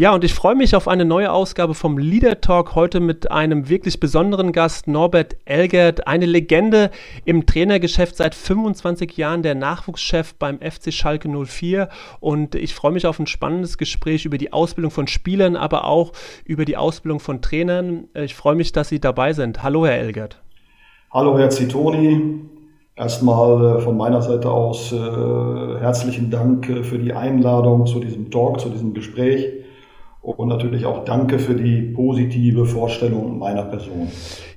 Ja, und ich freue mich auf eine neue Ausgabe vom Leader Talk heute mit einem wirklich besonderen Gast, Norbert Elgert, eine Legende im Trainergeschäft seit 25 Jahren, der Nachwuchschef beim FC Schalke 04. Und ich freue mich auf ein spannendes Gespräch über die Ausbildung von Spielern, aber auch über die Ausbildung von Trainern. Ich freue mich, dass Sie dabei sind. Hallo, Herr Elgert. Hallo, Herr Zitoni. Erstmal äh, von meiner Seite aus äh, herzlichen Dank äh, für die Einladung zu diesem Talk, zu diesem Gespräch. Und natürlich auch danke für die positive Vorstellung meiner Person.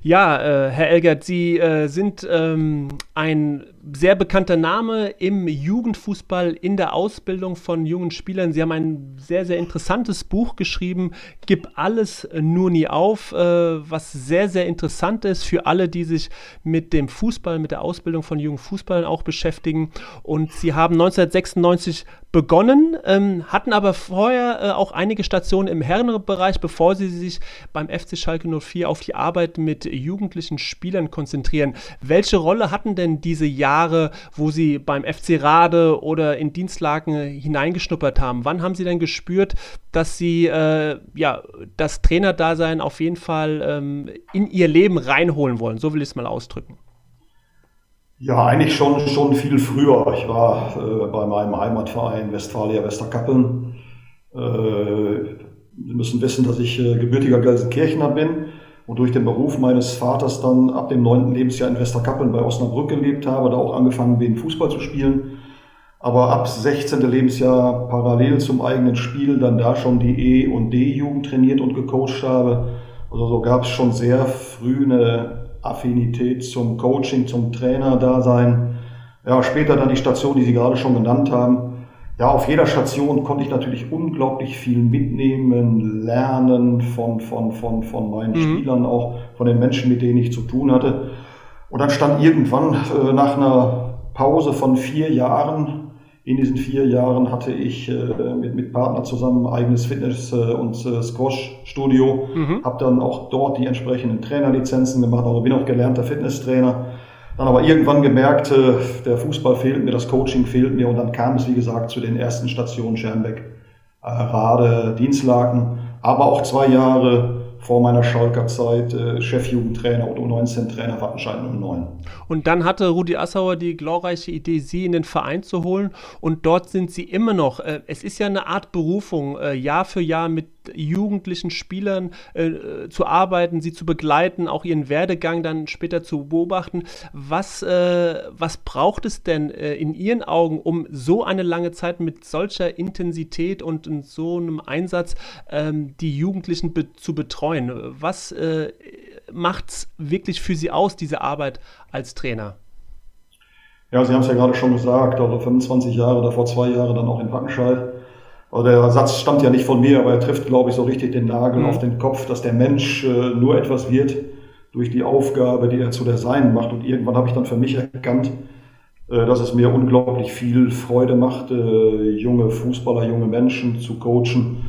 Ja, äh, Herr Elgert, Sie äh, sind ähm, ein sehr bekannter Name im Jugendfußball, in der Ausbildung von jungen Spielern. Sie haben ein sehr, sehr interessantes Buch geschrieben, Gib alles nur nie auf, äh, was sehr, sehr interessant ist für alle, die sich mit dem Fußball, mit der Ausbildung von jungen Fußballern auch beschäftigen. Und Sie haben 1996 begonnen, ähm, hatten aber vorher äh, auch einige Stationen im Herrenbereich, bevor Sie sich beim FC Schalke 04 auf die Arbeit mit jugendlichen Spielern konzentrieren. Welche Rolle hatten denn diese Jahre, wo Sie beim FC Rade oder in Dienstlagen hineingeschnuppert haben? Wann haben Sie denn gespürt, dass Sie äh, ja, das Trainerdasein auf jeden Fall ähm, in Ihr Leben reinholen wollen? So will ich es mal ausdrücken. Ja, eigentlich schon, schon viel früher. Ich war äh, bei meinem Heimatverein Westfalia Westerkappeln. Äh, Sie müssen wissen, dass ich äh, gebürtiger Gelsenkirchener bin und durch den Beruf meines Vaters dann ab dem neunten Lebensjahr in Westerkappeln bei Osnabrück gelebt habe, da auch angefangen bin, Fußball zu spielen. Aber ab 16. Lebensjahr parallel zum eigenen Spiel dann da schon die E- und D-Jugend trainiert und gecoacht habe. Also so gab es schon sehr früh eine Affinität zum Coaching, zum Trainer-Dasein. Ja, später dann die Station, die Sie gerade schon genannt haben ja, auf jeder Station konnte ich natürlich unglaublich viel mitnehmen, lernen von, von, von, von meinen mhm. Spielern, auch von den Menschen, mit denen ich zu tun hatte. Und dann stand irgendwann äh, nach einer Pause von vier Jahren, in diesen vier Jahren hatte ich äh, mit, mit Partner zusammen ein eigenes Fitness- äh, und äh, Squash-Studio, mhm. habe dann auch dort die entsprechenden Trainerlizenzen gemacht, also bin auch gelernter Fitnesstrainer dann aber irgendwann gemerkt, der Fußball fehlt mir, das Coaching fehlt mir und dann kam es, wie gesagt, zu den ersten Stationen Schermbeck, äh, Rade, Dienstlaken, aber auch zwei Jahre vor meiner Schalker Zeit äh, Chefjugendtrainer und U19-Trainer Wattenscheid 09. Und dann hatte Rudi Assauer die glorreiche Idee, Sie in den Verein zu holen und dort sind Sie immer noch. Äh, es ist ja eine Art Berufung, Jahr für Jahr mit jugendlichen Spielern äh, zu arbeiten, sie zu begleiten, auch ihren Werdegang dann später zu beobachten. Was, äh, was braucht es denn äh, in Ihren Augen, um so eine lange Zeit mit solcher Intensität und in so einem Einsatz ähm, die Jugendlichen be zu betreuen? Was äh, macht es wirklich für Sie aus, diese Arbeit als Trainer? Ja, Sie haben es ja gerade schon gesagt, also 25 Jahre, davor zwei Jahre dann auch in Wattenscheid. Also der Satz stammt ja nicht von mir, aber er trifft, glaube ich, so richtig den Nagel mhm. auf den Kopf, dass der Mensch äh, nur etwas wird durch die Aufgabe, die er zu der Sein macht. Und irgendwann habe ich dann für mich erkannt, äh, dass es mir unglaublich viel Freude macht, äh, junge Fußballer, junge Menschen zu coachen.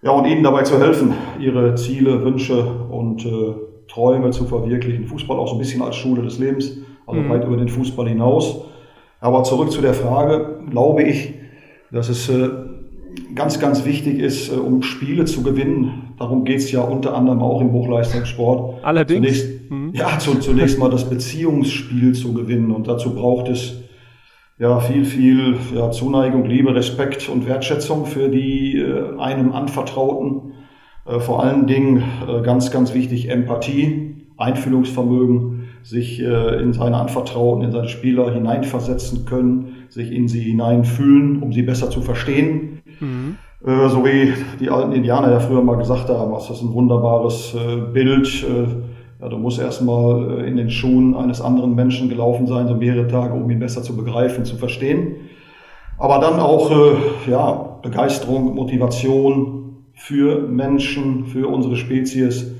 Ja, und ihnen dabei zu helfen, ihre Ziele, Wünsche und äh, Träume zu verwirklichen. Fußball auch so ein bisschen als Schule des Lebens, also mhm. weit über den Fußball hinaus. Aber zurück zu der Frage, glaube ich, dass es ganz, ganz wichtig ist, äh, um Spiele zu gewinnen. Darum geht es ja unter anderem auch im Hochleistungssport. Allerdings. Zunächst, mhm. Ja, zu, zunächst mal das Beziehungsspiel zu gewinnen. Und dazu braucht es ja viel, viel ja, Zuneigung, Liebe, Respekt und Wertschätzung für die äh, einem Anvertrauten. Äh, vor allen Dingen äh, ganz, ganz wichtig Empathie, Einfühlungsvermögen, sich äh, in seine Anvertrauten, in seine Spieler hineinversetzen können, sich in sie hineinfühlen, um sie besser zu verstehen Mhm. Äh, so wie die alten Indianer ja früher mal gesagt haben, was das ein wunderbares äh, Bild. Äh, ja, du musst erstmal in den Schuhen eines anderen Menschen gelaufen sein, so mehrere Tage, um ihn besser zu begreifen, zu verstehen. Aber dann auch ja, Begeisterung, Motivation für Menschen, für unsere Spezies.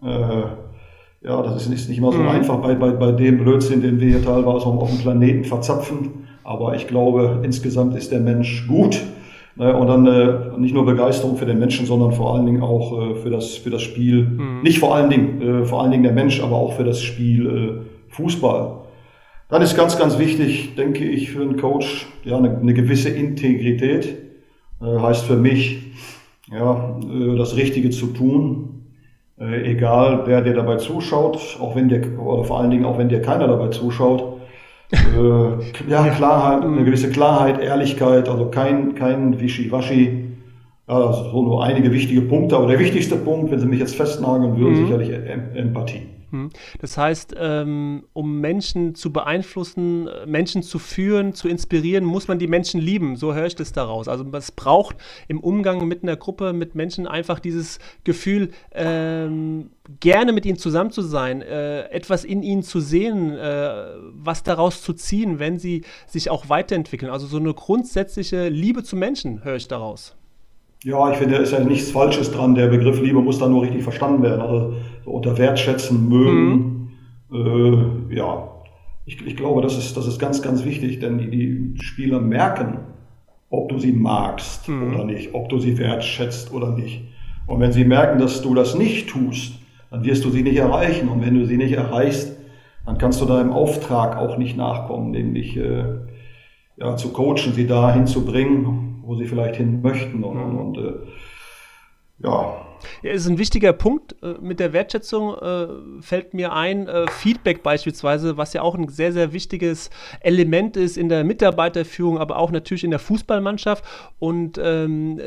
Ja, das ist, ist nicht immer so mhm. einfach bei, bei, bei dem Blödsinn, den wir hier teilweise auf dem Planeten verzapfen. Aber ich glaube, insgesamt ist der Mensch gut. Ne, und dann äh, nicht nur Begeisterung für den Menschen, sondern vor allen Dingen auch äh, für, das, für das Spiel. Mhm. Nicht vor allen Dingen, äh, vor allen Dingen der Mensch, aber auch für das Spiel äh, Fußball. Dann ist ganz, ganz wichtig, denke ich, für einen Coach, ja, eine, eine gewisse Integrität. Äh, heißt für mich, ja, äh, das Richtige zu tun, egal wer dir dabei zuschaut, auch wenn dir, oder vor allen Dingen auch wenn dir keiner dabei zuschaut. Äh, ja, Klarheit, eine gewisse Klarheit, Ehrlichkeit, also kein, kein Wischiwaschi. Ja, das sind nur einige wichtige Punkte, aber der wichtigste Punkt, wenn Sie mich jetzt festnageln würden, mhm. sicherlich Empathie. Das heißt, ähm, um Menschen zu beeinflussen, äh, Menschen zu führen, zu inspirieren, muss man die Menschen lieben. So höre ich das daraus. Also es braucht im Umgang mit einer Gruppe, mit Menschen einfach dieses Gefühl, ähm, gerne mit ihnen zusammen zu sein, äh, etwas in ihnen zu sehen, äh, was daraus zu ziehen, wenn sie sich auch weiterentwickeln. Also so eine grundsätzliche Liebe zu Menschen höre ich daraus. Ja, ich finde, da ist ja nichts Falsches dran. Der Begriff Liebe muss dann nur richtig verstanden werden. Also so unter Wertschätzen, mögen. Mhm. Äh, ja, ich, ich, glaube, das ist, das ist ganz, ganz wichtig, denn die, die Spieler merken, ob du sie magst mhm. oder nicht, ob du sie wertschätzt oder nicht. Und wenn sie merken, dass du das nicht tust, dann wirst du sie nicht erreichen. Und wenn du sie nicht erreichst, dann kannst du deinem Auftrag auch nicht nachkommen, nämlich äh, ja, zu coachen, sie dahin zu bringen, wo sie vielleicht hin möchten. Und, mhm. und, äh, ja. Ja, ist ein wichtiger Punkt. Äh, mit der Wertschätzung äh, fällt mir ein, äh, Feedback beispielsweise, was ja auch ein sehr, sehr wichtiges Element ist in der Mitarbeiterführung, aber auch natürlich in der Fußballmannschaft. Und ähm,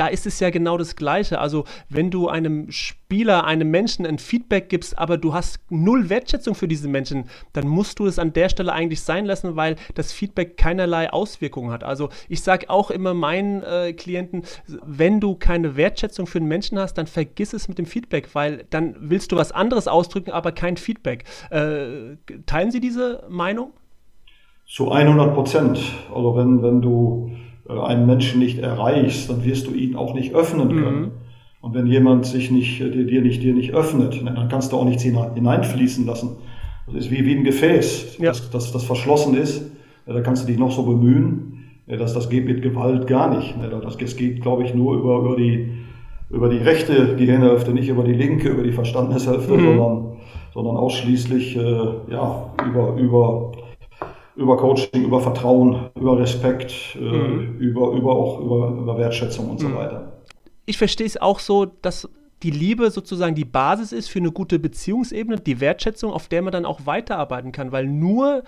da ist es ja genau das Gleiche. Also, wenn du einem Spieler, einem Menschen ein Feedback gibst, aber du hast null Wertschätzung für diese Menschen, dann musst du es an der Stelle eigentlich sein lassen, weil das Feedback keinerlei Auswirkungen hat. Also, ich sage auch immer meinen äh, Klienten, wenn du keine Wertschätzung für einen Menschen hast, dann vergiss es mit dem Feedback, weil dann willst du was anderes ausdrücken, aber kein Feedback. Äh, teilen Sie diese Meinung? Zu 100 Prozent. Also, wenn, wenn du einen Menschen nicht erreichst, dann wirst du ihn auch nicht öffnen können. Mhm. Und wenn jemand sich nicht, äh, dir, dir, nicht, dir nicht öffnet, dann kannst du auch nichts hineinfließen lassen. Das ist wie, wie ein Gefäß, ja. das, das, das verschlossen ist. Da kannst du dich noch so bemühen. Das, das geht mit Gewalt gar nicht. Das, das geht, glaube ich, nur über, über, die, über die rechte Gehirnhälfte, nicht über die linke, über die Verstandeshälfte, mhm. sondern, sondern ausschließlich äh, ja, über, über über Coaching, über Vertrauen, über Respekt, äh, mhm. über, über auch über, über Wertschätzung und so mhm. weiter. Ich verstehe es auch so, dass die Liebe sozusagen die Basis ist für eine gute Beziehungsebene, die Wertschätzung, auf der man dann auch weiterarbeiten kann, weil nur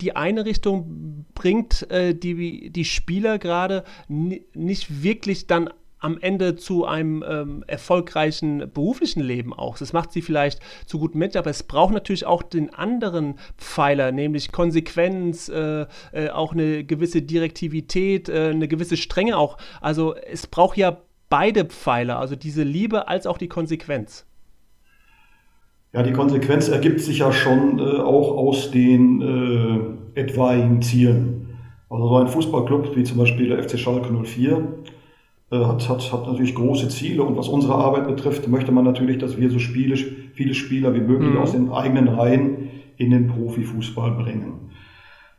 die eine Richtung bringt äh, die, die Spieler gerade nicht wirklich dann am Ende zu einem ähm, erfolgreichen beruflichen Leben auch. Das macht sie vielleicht zu guten Menschen, aber es braucht natürlich auch den anderen Pfeiler, nämlich Konsequenz, äh, äh, auch eine gewisse Direktivität, äh, eine gewisse Strenge auch. Also es braucht ja beide Pfeiler, also diese Liebe als auch die Konsequenz. Ja, die Konsequenz ergibt sich ja schon äh, auch aus den äh, etwaigen Zielen. Also so ein Fußballclub wie zum Beispiel der FC Schalke 04 äh, hat, hat, hat natürlich große Ziele und was unsere Arbeit betrifft, möchte man natürlich, dass wir so Spiele, viele Spieler wie möglich mhm. aus den eigenen Reihen in den Profifußball bringen.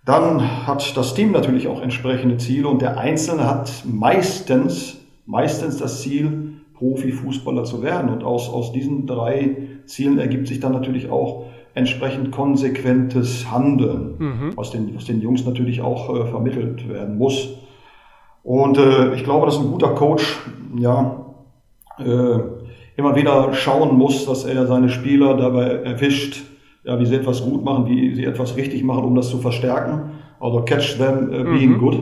Dann hat das Team natürlich auch entsprechende Ziele und der Einzelne hat meistens, meistens das Ziel, Profifußballer zu werden. Und aus, aus diesen drei Zielen ergibt sich dann natürlich auch entsprechend konsequentes Handeln, mhm. was, den, was den Jungs natürlich auch äh, vermittelt werden muss. Und äh, ich glaube, dass ein guter Coach ja äh, immer wieder schauen muss, dass er seine Spieler dabei erwischt, ja, wie sie etwas gut machen, wie sie etwas richtig machen, um das zu verstärken. Also catch them uh, being mhm. good.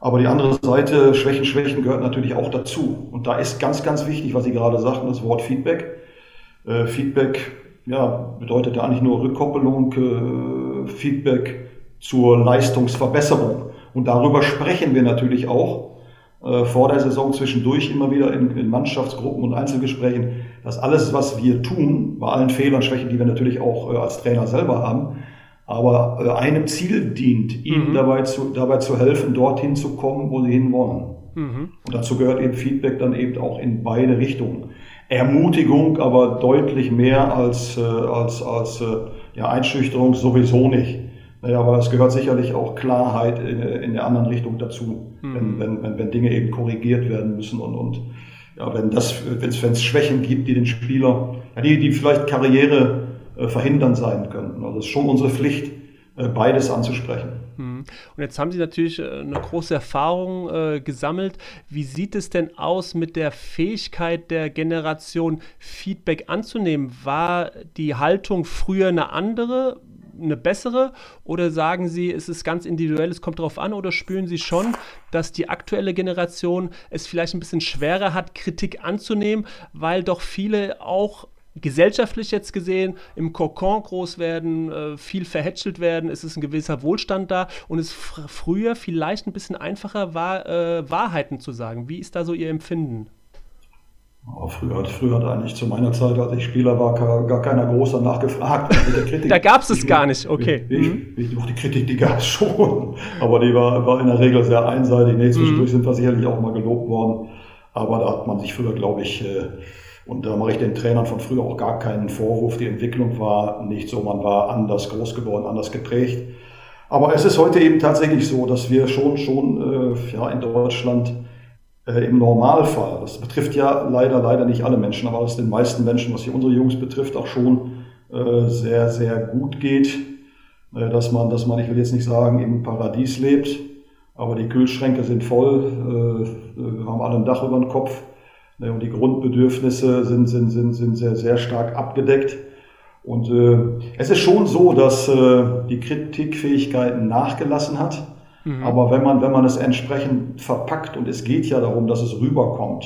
Aber die andere Seite, Schwächen, Schwächen gehört natürlich auch dazu. Und da ist ganz, ganz wichtig, was Sie gerade sagten, das Wort Feedback. Äh, Feedback ja, bedeutet ja eigentlich nur Rückkoppelung, äh, Feedback zur Leistungsverbesserung. Und darüber sprechen wir natürlich auch äh, vor der Saison zwischendurch immer wieder in, in, Mannschaftsgruppen und Einzelgesprächen, dass alles, was wir tun, bei allen Fehlern, Schwächen, die wir natürlich auch äh, als Trainer selber haben, aber äh, einem Ziel dient, ihnen mhm. dabei, zu, dabei zu helfen, dorthin zu kommen, wo sie hinwollen. Mhm. Und dazu gehört eben Feedback dann eben auch in beide Richtungen. Ermutigung, aber deutlich mehr als, äh, als, als äh, ja, Einschüchterung sowieso nicht. Naja, aber es gehört sicherlich auch Klarheit in, in der anderen Richtung dazu, mhm. wenn, wenn, wenn, wenn Dinge eben korrigiert werden müssen und, und ja, wenn das, wenn es, Schwächen gibt, die den Spieler, die, die vielleicht Karriere äh, verhindern sein könnten. Also es ist schon unsere Pflicht, äh, beides anzusprechen. Mhm. Und jetzt haben Sie natürlich äh, eine große Erfahrung äh, gesammelt. Wie sieht es denn aus mit der Fähigkeit der Generation, Feedback anzunehmen? War die Haltung früher eine andere? Eine bessere? Oder sagen Sie, es ist ganz individuell, es kommt darauf an? Oder spüren Sie schon, dass die aktuelle Generation es vielleicht ein bisschen schwerer hat, Kritik anzunehmen, weil doch viele auch gesellschaftlich jetzt gesehen im Kokon groß werden, äh, viel verhätschelt werden, es ist ein gewisser Wohlstand da und es fr früher vielleicht ein bisschen einfacher war, äh, Wahrheiten zu sagen. Wie ist da so Ihr Empfinden? Oh, früher, früher hat eigentlich zu meiner Zeit, als ich Spieler war, gar, keiner groß danach gefragt. da gab es es gar nicht, okay. Ich, mhm. ich, die Kritik, die gab es schon, aber die war, war in der Regel sehr einseitig. Nee, zwischendurch mhm. sind wir sicherlich auch mal gelobt worden, aber da hat man sich früher, glaube ich, äh, und da mache ich den Trainern von früher auch gar keinen Vorwurf. Die Entwicklung war nicht so, man war anders groß geworden, anders geprägt. Aber es ist heute eben tatsächlich so, dass wir schon, schon äh, ja, in Deutschland äh, im Normalfall, das betrifft ja leider, leider nicht alle Menschen, aber es den meisten Menschen, was hier unsere Jungs betrifft, auch schon äh, sehr, sehr gut geht. Äh, dass man, dass man, ich will jetzt nicht sagen, im Paradies lebt, aber die Kühlschränke sind voll, äh, wir haben alle ein Dach über dem Kopf ne, und die Grundbedürfnisse sind, sind, sind, sind sehr, sehr stark abgedeckt. Und äh, es ist schon so, dass äh, die Kritikfähigkeit nachgelassen hat. Mhm. Aber wenn man, wenn man es entsprechend verpackt, und es geht ja darum, dass es rüberkommt,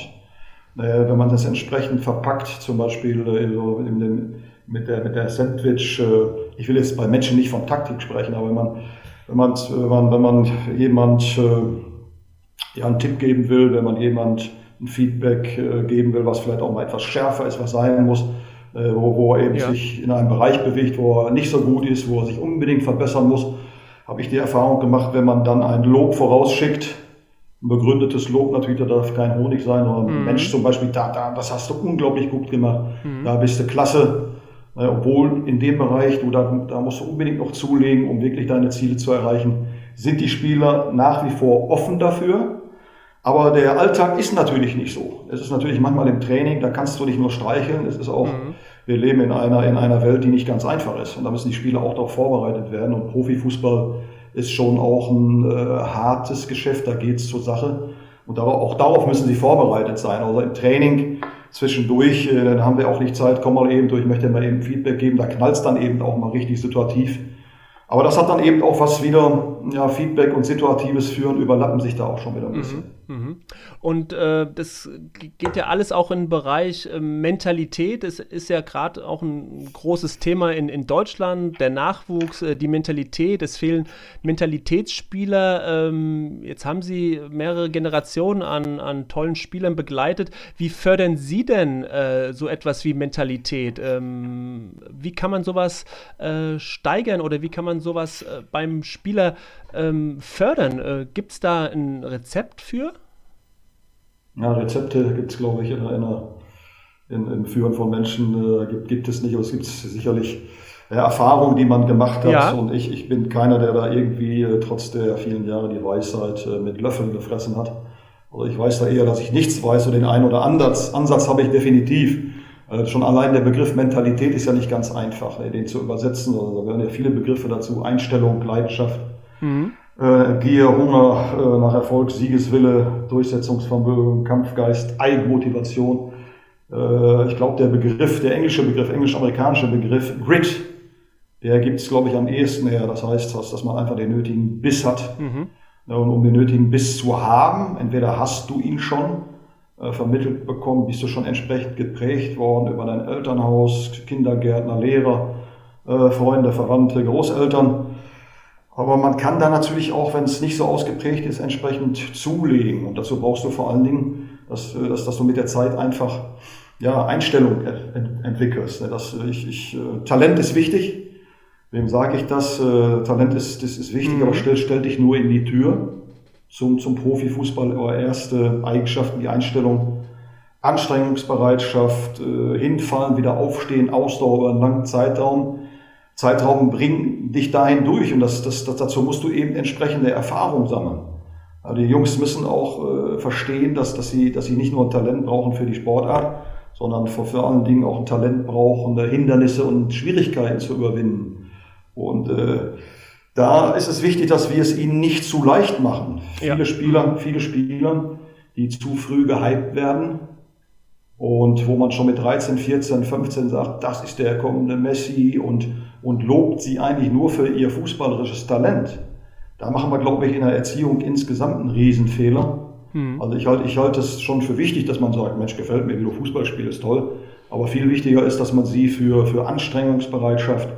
äh, wenn man das entsprechend verpackt, zum Beispiel äh, in dem, mit der, mit der Sandwich, äh, ich will jetzt bei Menschen nicht von Taktik sprechen, aber wenn man, wenn man, wenn man, wenn man jemand äh, ja, einen Tipp geben will, wenn man jemand ein Feedback äh, geben will, was vielleicht auch mal etwas schärfer ist, was sein muss, äh, wo, wo er eben ja. sich in einem Bereich bewegt, wo er nicht so gut ist, wo er sich unbedingt verbessern muss, habe ich die Erfahrung gemacht, wenn man dann ein Lob vorausschickt, ein begründetes Lob natürlich, da darf kein Honig sein, sondern mhm. Mensch zum Beispiel, da, da, das hast du unglaublich gut gemacht, mhm. da bist du klasse. Äh, obwohl in dem Bereich, du da, da musst du unbedingt noch zulegen, um wirklich deine Ziele zu erreichen, sind die Spieler nach wie vor offen dafür. Aber der Alltag ist natürlich nicht so. Es ist natürlich manchmal im Training, da kannst du nicht nur streicheln, es ist auch mhm wir leben in einer, in einer Welt, die nicht ganz einfach ist. Und da müssen die Spieler auch darauf vorbereitet werden. Und Profifußball ist schon auch ein äh, hartes Geschäft, da geht es zur Sache. Und darauf, auch darauf müssen sie vorbereitet sein. Also im Training zwischendurch, äh, dann haben wir auch nicht Zeit, komm mal eben durch, ich möchte mal eben Feedback geben. Da knallt es dann eben auch mal richtig situativ. Aber das hat dann eben auch was wieder, ja, Feedback und situatives Führen überlappen sich da auch schon wieder ein bisschen. Mhm, mh. Und äh, das geht ja alles auch in den Bereich äh, Mentalität. Es ist ja gerade auch ein großes Thema in, in Deutschland, der Nachwuchs, äh, die Mentalität. Es fehlen Mentalitätsspieler. Ähm, jetzt haben Sie mehrere Generationen an, an tollen Spielern begleitet. Wie fördern Sie denn äh, so etwas wie Mentalität? Ähm, wie kann man sowas äh, steigern oder wie kann man sowas äh, beim Spieler ähm, fördern? Äh, Gibt es da ein Rezept für? Ja, Rezepte gibt es, glaube ich, in, in, in, im Führen von Menschen äh, gibt, gibt es nicht, aber es gibt sicherlich äh, Erfahrungen, die man gemacht hat. Ja. Und ich, ich bin keiner, der da irgendwie äh, trotz der vielen Jahre die Weisheit äh, mit Löffeln gefressen hat. Oder ich weiß da eher, dass ich nichts weiß und den einen oder anderen Ansatz, habe ich definitiv. Äh, schon allein der Begriff Mentalität ist ja nicht ganz einfach, ne, den zu übersetzen. Also, da gehören ja viele Begriffe dazu. Einstellung, Leidenschaft, mhm. äh, Gier, Hunger äh, nach Erfolg, Siegeswille, Durchsetzungsvermögen, Kampfgeist, Eigenmotivation. Äh, ich glaube, der Begriff, der englische Begriff, englisch-amerikanische Begriff Grit, der gibt es, glaube ich, am ehesten her. Das heißt, dass, dass man einfach den nötigen Biss hat. Mhm. Und um den nötigen Biss zu haben, entweder hast du ihn schon, äh, vermittelt bekommen, bist du schon entsprechend geprägt worden über dein Elternhaus, Kindergärtner, Lehrer, äh, Freunde, Verwandte, Großeltern. Aber man kann da natürlich auch, wenn es nicht so ausgeprägt ist, entsprechend zulegen. Und dazu brauchst du vor allen Dingen, dass, äh, dass, dass du mit der Zeit einfach ja, Einstellung ent entwickelst. Ne? Das, ich, ich, Talent ist wichtig. Wem sage ich das? Talent ist, das ist wichtig, mhm. aber stell, stell dich nur in die Tür zum, zum Profifußball oder erste Eigenschaften, die Einstellung, Anstrengungsbereitschaft, äh, hinfallen, wieder aufstehen, Ausdauer über einen langen Zeitraum. Zeitraum bringen dich dahin durch und das, das, das, dazu musst du eben entsprechende Erfahrung sammeln. Also die Jungs müssen auch äh, verstehen, dass, dass, sie, dass sie nicht nur ein Talent brauchen für die Sportart, sondern vor, vor allen Dingen auch ein Talent brauchen, Hindernisse und Schwierigkeiten zu überwinden. Und äh, da ist es wichtig, dass wir es ihnen nicht zu leicht machen. Ja. Viele Spieler, viele Spieler, die zu früh gehypt werden, und wo man schon mit 13, 14, 15 sagt, das ist der kommende Messi und, und lobt sie eigentlich nur für ihr fußballerisches Talent. Da machen wir, glaube ich, in der Erziehung insgesamt einen Riesenfehler. Mhm. Also ich halte ich halte es schon für wichtig, dass man sagt, Mensch, gefällt mir, wie du Fußball spielst, toll. Aber viel wichtiger ist, dass man sie für, für Anstrengungsbereitschaft,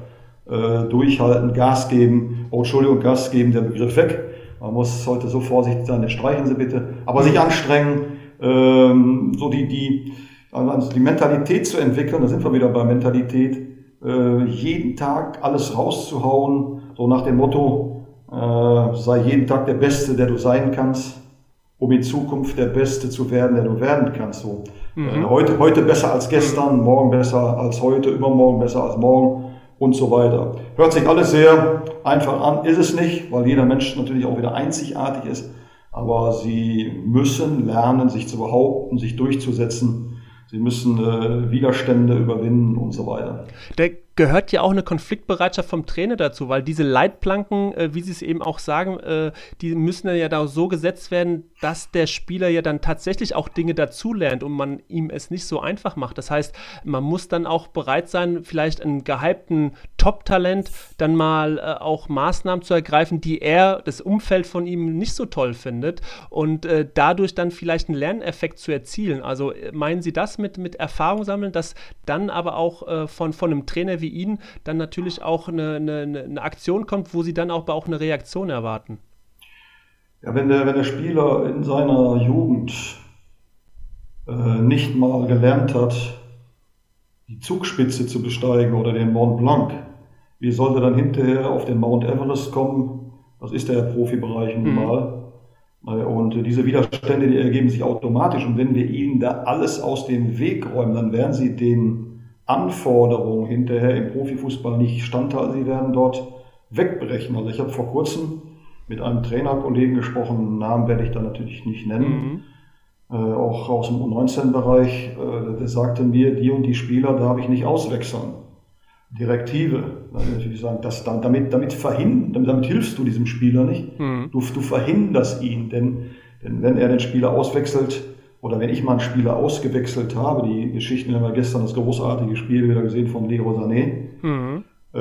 äh, durchhalten, Gas geben, oh, Entschuldigung, Gas geben, der Begriff weg. Man muss heute so vorsichtig sein, streichen Sie bitte. Aber sich anstrengen, ähm, so die, die, also die Mentalität zu entwickeln, da sind wir wieder bei Mentalität, äh, jeden Tag alles rauszuhauen, so nach dem Motto, äh, sei jeden Tag der Beste, der du sein kannst, um in Zukunft der Beste zu werden, der du werden kannst. So. Mhm. Äh, heute, heute besser als gestern, morgen besser als heute, übermorgen besser als morgen und so weiter. Hört sich alles sehr einfach an, ist es nicht, weil jeder Mensch natürlich auch wieder einzigartig ist, aber sie müssen lernen, sich zu behaupten, sich durchzusetzen Sie müssen äh, Widerstände überwinden und so weiter. Der gehört ja auch eine Konfliktbereitschaft vom Trainer dazu, weil diese Leitplanken, äh, wie Sie es eben auch sagen, äh, die müssen ja da so gesetzt werden, dass der Spieler ja dann tatsächlich auch Dinge dazulernt und man ihm es nicht so einfach macht. Das heißt, man muss dann auch bereit sein, vielleicht einen gehypten Top-Talent dann mal äh, auch Maßnahmen zu ergreifen, die er, das Umfeld von ihm nicht so toll findet und äh, dadurch dann vielleicht einen Lerneffekt zu erzielen. Also äh, meinen Sie das mit, mit Erfahrung sammeln, dass dann aber auch äh, von, von einem Trainer wie Ihnen dann natürlich auch eine, eine, eine Aktion kommt, wo Sie dann auch, auch eine Reaktion erwarten. Ja, wenn der, wenn der Spieler in seiner Jugend äh, nicht mal gelernt hat, die Zugspitze zu besteigen oder den Mont Blanc, wie sollte dann hinterher auf den Mount Everest kommen? Das ist der Profibereich nun mhm. mal. Mhm. Und diese Widerstände, die ergeben sich automatisch. Und wenn wir ihnen da alles aus dem Weg räumen, dann werden sie den Anforderungen hinterher im Profifußball nicht standhalten. Sie werden dort wegbrechen. Also ich habe vor kurzem mit einem Trainerkollegen gesprochen, Namen werde ich da natürlich nicht nennen, mhm. äh, auch aus dem U19-Bereich, äh, der sagte mir, die und die Spieler darf ich nicht auswechseln. Direktive. Dann natürlich sagen, das, damit, damit, verhindern, damit hilfst du diesem Spieler nicht. Mhm. Du, du verhinderst ihn, denn, denn wenn er den Spieler auswechselt, oder wenn ich mal einen Spieler ausgewechselt habe, die Geschichten haben wir gestern das großartige Spiel wieder gesehen von Leo Sané. Mhm. Äh,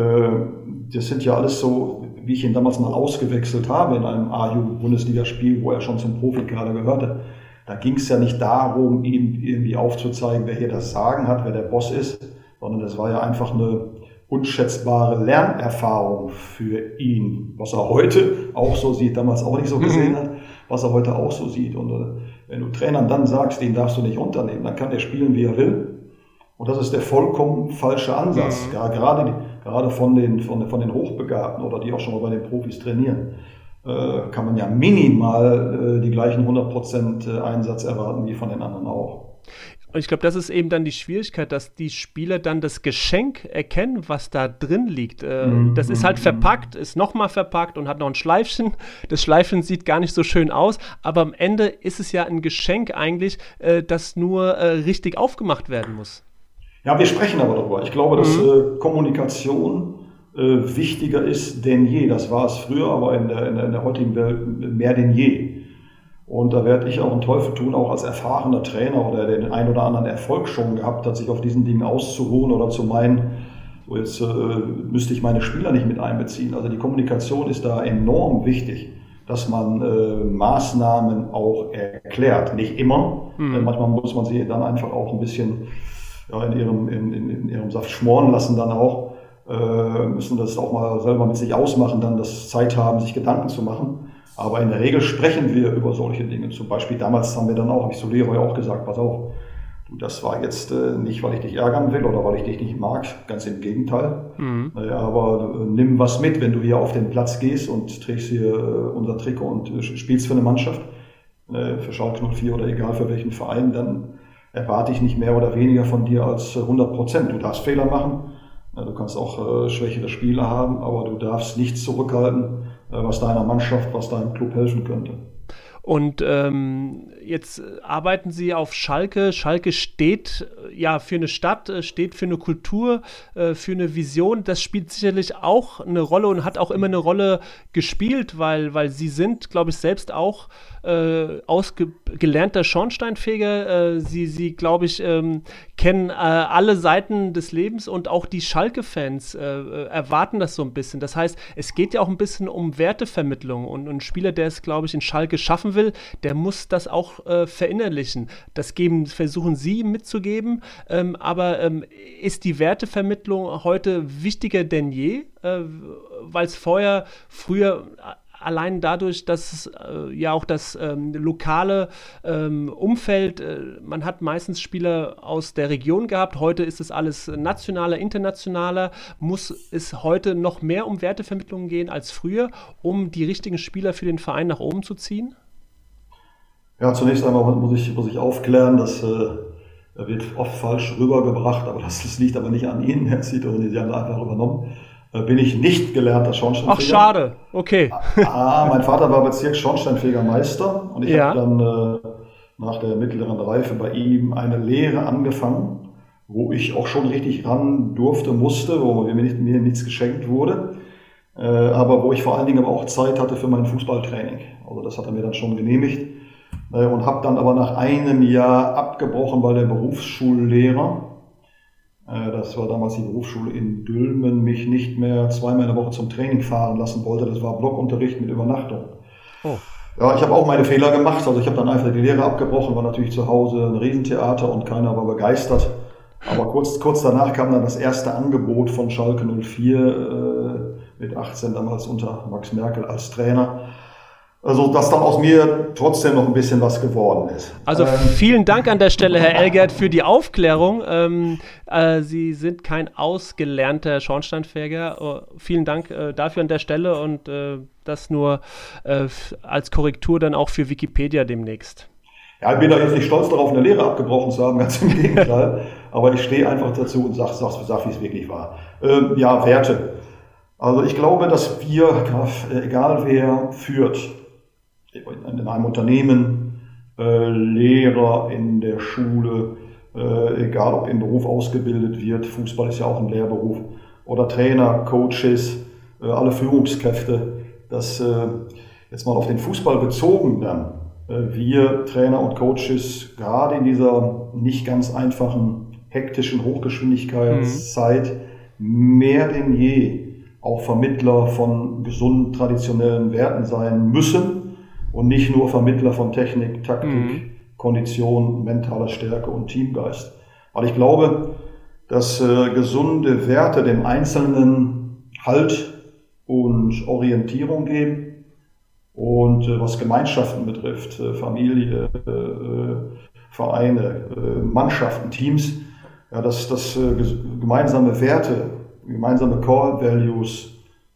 das sind ja alles so, wie ich ihn damals mal ausgewechselt habe in einem A-Jugend-Bundesligaspiel, wo er schon zum Profikader gehörte. Da ging es ja nicht darum, ihm irgendwie aufzuzeigen, wer hier das Sagen hat, wer der Boss ist, sondern es war ja einfach eine unschätzbare Lernerfahrung für ihn, was er heute auch so sieht, damals auch nicht so gesehen mhm. hat, was er heute auch so sieht. Und äh, wenn du Trainern dann sagst, den darfst du nicht unternehmen, dann kann der spielen, wie er will. Und das ist der vollkommen falsche Ansatz. Mhm. Ja, gerade, gerade von, den, von, von den Hochbegabten oder die auch schon mal bei den Profis trainieren, äh, kann man ja minimal äh, die gleichen 100% äh, Einsatz erwarten wie von den anderen auch. Und ich glaube, das ist eben dann die Schwierigkeit, dass die Spieler dann das Geschenk erkennen, was da drin liegt. Äh, mhm. Das ist halt verpackt, ist nochmal verpackt und hat noch ein Schleifchen. Das Schleifchen sieht gar nicht so schön aus, aber am Ende ist es ja ein Geschenk eigentlich, äh, das nur äh, richtig aufgemacht werden muss. Ja, wir sprechen aber darüber. Ich glaube, dass mhm. Äh, Kommunikation äh, wichtiger ist denn je. Das war es früher, aber in der, in der, in der heutigen Welt mehr denn je. Und da werde ich auch einen Teufel tun, auch als erfahrener Trainer oder der den ein oder anderen Erfolg schon gehabt hat, sich auf diesen Dingen auszuruhen oder zu meinen, so jetzt äh, müsste ich meine Spieler nicht mit einbeziehen. Also die Kommunikation ist da enorm wichtig, dass man äh, Maßnahmen auch erklärt. Nicht immer, mhm. manchmal muss man sie dann einfach auch ein bisschen ja, in, ihrem, in, in, in ihrem Saft schmoren lassen dann auch. Äh, müssen das auch mal selber mit sich ausmachen, dann das Zeit haben, sich Gedanken zu machen. Aber in der Regel sprechen wir über solche Dinge. Zum Beispiel damals haben wir dann auch, habe ich zu Leroy auch gesagt, pass auf, du, das war jetzt äh, nicht, weil ich dich ärgern will oder weil ich dich nicht mag, ganz im Gegenteil. Mhm. Äh, aber äh, nimm was mit, wenn du hier auf den Platz gehst und trägst hier äh, unser Trikot und äh, spielst für eine Mannschaft, äh, für Schalke 04 oder egal für welchen Verein, dann erwarte ich nicht mehr oder weniger von dir als 100 Prozent. Du darfst Fehler machen, du kannst auch schwächere Spiele haben, aber du darfst nichts zurückhalten, was deiner Mannschaft, was deinem Club helfen könnte. Und ähm, jetzt arbeiten Sie auf Schalke. Schalke steht äh, ja für eine Stadt, äh, steht für eine Kultur, äh, für eine Vision. Das spielt sicherlich auch eine Rolle und hat auch immer eine Rolle gespielt, weil, weil Sie sind, glaube ich, selbst auch äh, ausgelernter Schornsteinfeger. Äh, sie, sie glaube ich, ähm, kennen äh, alle Seiten des Lebens und auch die Schalke-Fans äh, äh, erwarten das so ein bisschen. Das heißt, es geht ja auch ein bisschen um Wertevermittlung und, ein Spieler, der es, glaube ich, in Schalke schaffen will, der muss das auch äh, verinnerlichen. Das geben, versuchen Sie mitzugeben, ähm, aber ähm, ist die Wertevermittlung heute wichtiger denn je? weil es vorher, früher allein dadurch, dass äh, ja auch das ähm, lokale ähm, Umfeld, äh, man hat meistens Spieler aus der Region gehabt, heute ist es alles nationaler, internationaler, muss es heute noch mehr um Wertevermittlung gehen als früher, um die richtigen Spieler für den Verein nach oben zu ziehen? Ja, zunächst einmal muss ich, muss ich aufklären, dass äh, wird oft falsch rübergebracht, aber das, das liegt aber nicht an Ihnen, Herr Zito, Sie haben das einfach übernommen bin ich nicht gelernter Schornsteinfeger. Ach, schade. Okay. ah, mein Vater war Bezirks Schornsteinfegermeister und ich ja. habe dann äh, nach der mittleren Reife bei ihm eine Lehre angefangen, wo ich auch schon richtig ran durfte, musste, wo mir, nicht, mir nichts geschenkt wurde, äh, aber wo ich vor allen Dingen aber auch Zeit hatte für mein Fußballtraining. Also das hat er mir dann schon genehmigt äh, und habe dann aber nach einem Jahr abgebrochen, weil der Berufsschullehrer äh, das war damals die Berufsschule in Dülmen, mich nicht mehr zweimal in der Woche zum Training fahren lassen wollte. Das war Blockunterricht mit Übernachtung. Oh. Ja, ich habe auch meine Fehler gemacht. Also ich habe dann einfach die Lehre abgebrochen, war natürlich zu Hause ein Riesentheater und keiner war begeistert. Aber kurz, kurz danach kam dann das erste Angebot von Schalke 04 äh, mit 18 damals unter Max Merkel als Trainer. Also, dass dann aus mir trotzdem noch ein bisschen was geworden ist. Also, ähm, vielen Dank an der Stelle, Herr Elgert, für die Aufklärung. Ähm, äh, Sie sind kein ausgelernter Schornsteinfeger. Uh, vielen Dank äh, dafür an der Stelle und äh, das nur äh, als Korrektur dann auch für Wikipedia demnächst. Ja, ich bin da jetzt nicht stolz darauf, eine Lehre abgebrochen zu haben, ganz im Gegenteil. Aber ich stehe einfach dazu und sage, sag, sag, wie es wirklich war. Ähm, ja, Werte. Also ich glaube, dass wir, egal wer führt, in einem Unternehmen, äh, Lehrer in der Schule, äh, egal ob im Beruf ausgebildet wird, Fußball ist ja auch ein Lehrberuf, oder Trainer, Coaches, äh, alle Führungskräfte, dass äh, jetzt mal auf den Fußball bezogen dann, äh, wir Trainer und Coaches gerade in dieser nicht ganz einfachen, hektischen Hochgeschwindigkeitszeit mhm. mehr denn je auch Vermittler von gesunden, traditionellen Werten sein müssen und nicht nur Vermittler von Technik, Taktik, mhm. Kondition, mentaler Stärke und Teamgeist. Weil ich glaube, dass äh, gesunde Werte dem Einzelnen Halt und Orientierung geben. Und äh, was Gemeinschaften betrifft, äh, Familie, äh, äh, Vereine, äh, Mannschaften, Teams, ja, dass, dass gemeinsame Werte, gemeinsame Core Values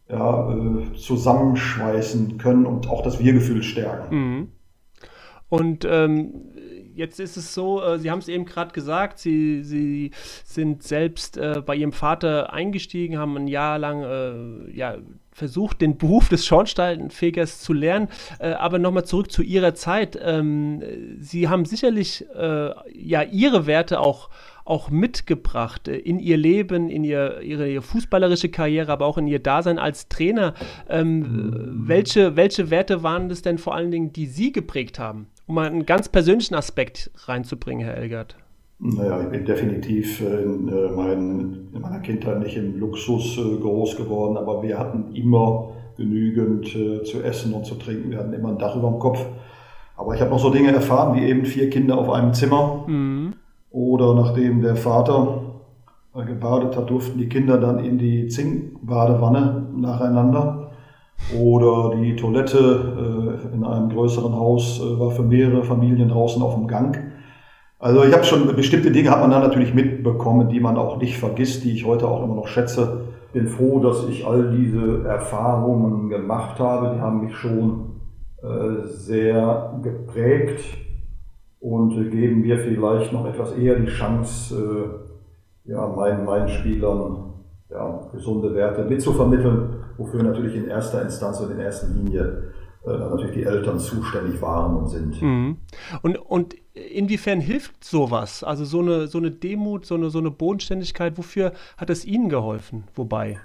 ja, äh, zusammenschweißen können und auch das Wir-Gefühl stärken. Mhm. Und ähm, jetzt ist es so, äh, Sie haben es eben gerade gesagt, Sie, Sie sind selbst äh, bei Ihrem Vater eingestiegen, haben ein Jahr lang äh, ja, versucht, den Beruf des Schornsteinfegers zu lernen. Äh, aber nochmal zurück zu Ihrer Zeit. Ähm, Sie haben sicherlich äh, ja Ihre Werte auch auch mitgebracht äh, in ihr Leben, in ihr, ihre, ihre, fußballerische Karriere, aber auch in ihr Dasein als Trainer. Ähm, mhm. welche, welche Werte waren das denn vor allen Dingen, die Sie geprägt haben? Um mal einen ganz persönlichen Aspekt reinzubringen, Herr Elgert. Naja, ich bin definitiv in, äh, mein, in meiner Kindheit nicht im Luxus äh, groß geworden, aber wir hatten immer genügend zu essen und zu trinken. Wir hatten immer ein Dach über dem Kopf. Aber ich habe noch so Dinge erfahren, wie eben vier Kinder auf einem Zimmer. Mhm. Oder nachdem der Vater äh, gebadet hat, durften die Kinder dann in die Zinkbadewanne nacheinander. Oder die Toilette äh, in einem größeren Haus äh, war für mehrere Familien draußen auf dem Gang. Also ich habe schon bestimmte Dinge hat man dann natürlich mitbekommen, die man auch nicht vergisst, die ich heute auch immer noch schätze. Bin froh, dass ich all diese Erfahrungen gemacht habe. Die haben mich schon sehr geprägt und geben mir vielleicht noch etwas eher die Chance, äh, ja, meinen, meinen Spielern ja, gesunde Werte mitzuvermitteln, wofür natürlich in erster Instanz und in erster Linie äh, natürlich die Eltern zuständig waren und sind. Mhm. Und, und inwiefern hilft sowas? Also so eine, so eine Demut, so eine, so eine Bodenständigkeit, wofür hat es Ihnen geholfen? Wobei?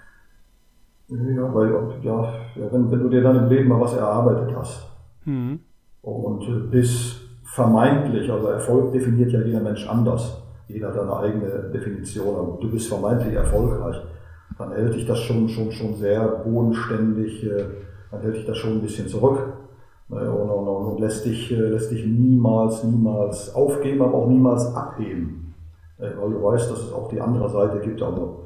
Ja, weil, ja, wenn, wenn du dir dann im Leben mal was erarbeitet hast mhm. und bis vermeintlich, also Erfolg definiert ja jeder Mensch anders. Jeder hat eine eigene Definition, aber du bist vermeintlich erfolgreich, dann hält dich das schon, schon, schon sehr bodenständig, äh, dann hält dich das schon ein bisschen zurück ne, und, und, und lässt, dich, äh, lässt dich niemals, niemals aufgeben, aber auch niemals abheben. Äh, weil du weißt, dass es auch die andere Seite gibt. Also,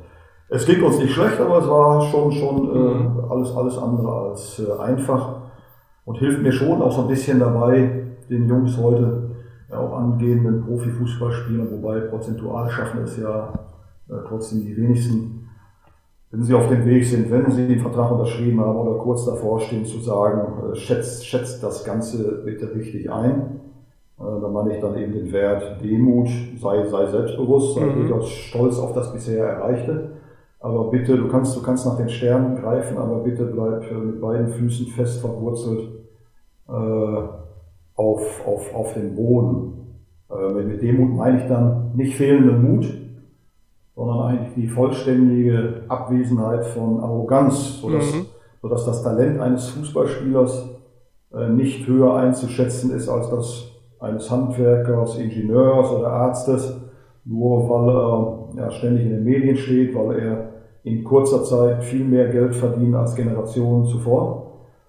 es ging uns nicht schlecht, aber es war schon, schon mhm. alles, alles andere als einfach und hilft mir schon auch so ein bisschen dabei, den Jungs heute ja, auch angehenden Profifußballspielern, wobei prozentual schaffen es ja äh, trotzdem die wenigsten, wenn sie auf dem Weg sind, wenn sie den Vertrag unterschrieben haben oder kurz davor stehen, zu sagen, äh, schätzt, schätzt das Ganze bitte richtig ein. Äh, da meine ich dann eben den Wert Demut, sei, sei selbstbewusst, sei mhm. durchaus stolz auf das bisher Erreichte. Aber bitte, du kannst, du kannst nach den Sternen greifen, aber bitte bleib äh, mit beiden Füßen fest verwurzelt. Äh, auf, auf, auf den Boden. Äh, mit Demut meine ich dann nicht fehlenden Mut, sondern eigentlich die vollständige Abwesenheit von Arroganz, sodass, mhm. sodass das Talent eines Fußballspielers äh, nicht höher einzuschätzen ist als das eines Handwerkers, Ingenieurs oder Arztes, nur weil er ja, ständig in den Medien steht, weil er in kurzer Zeit viel mehr Geld verdient als Generationen zuvor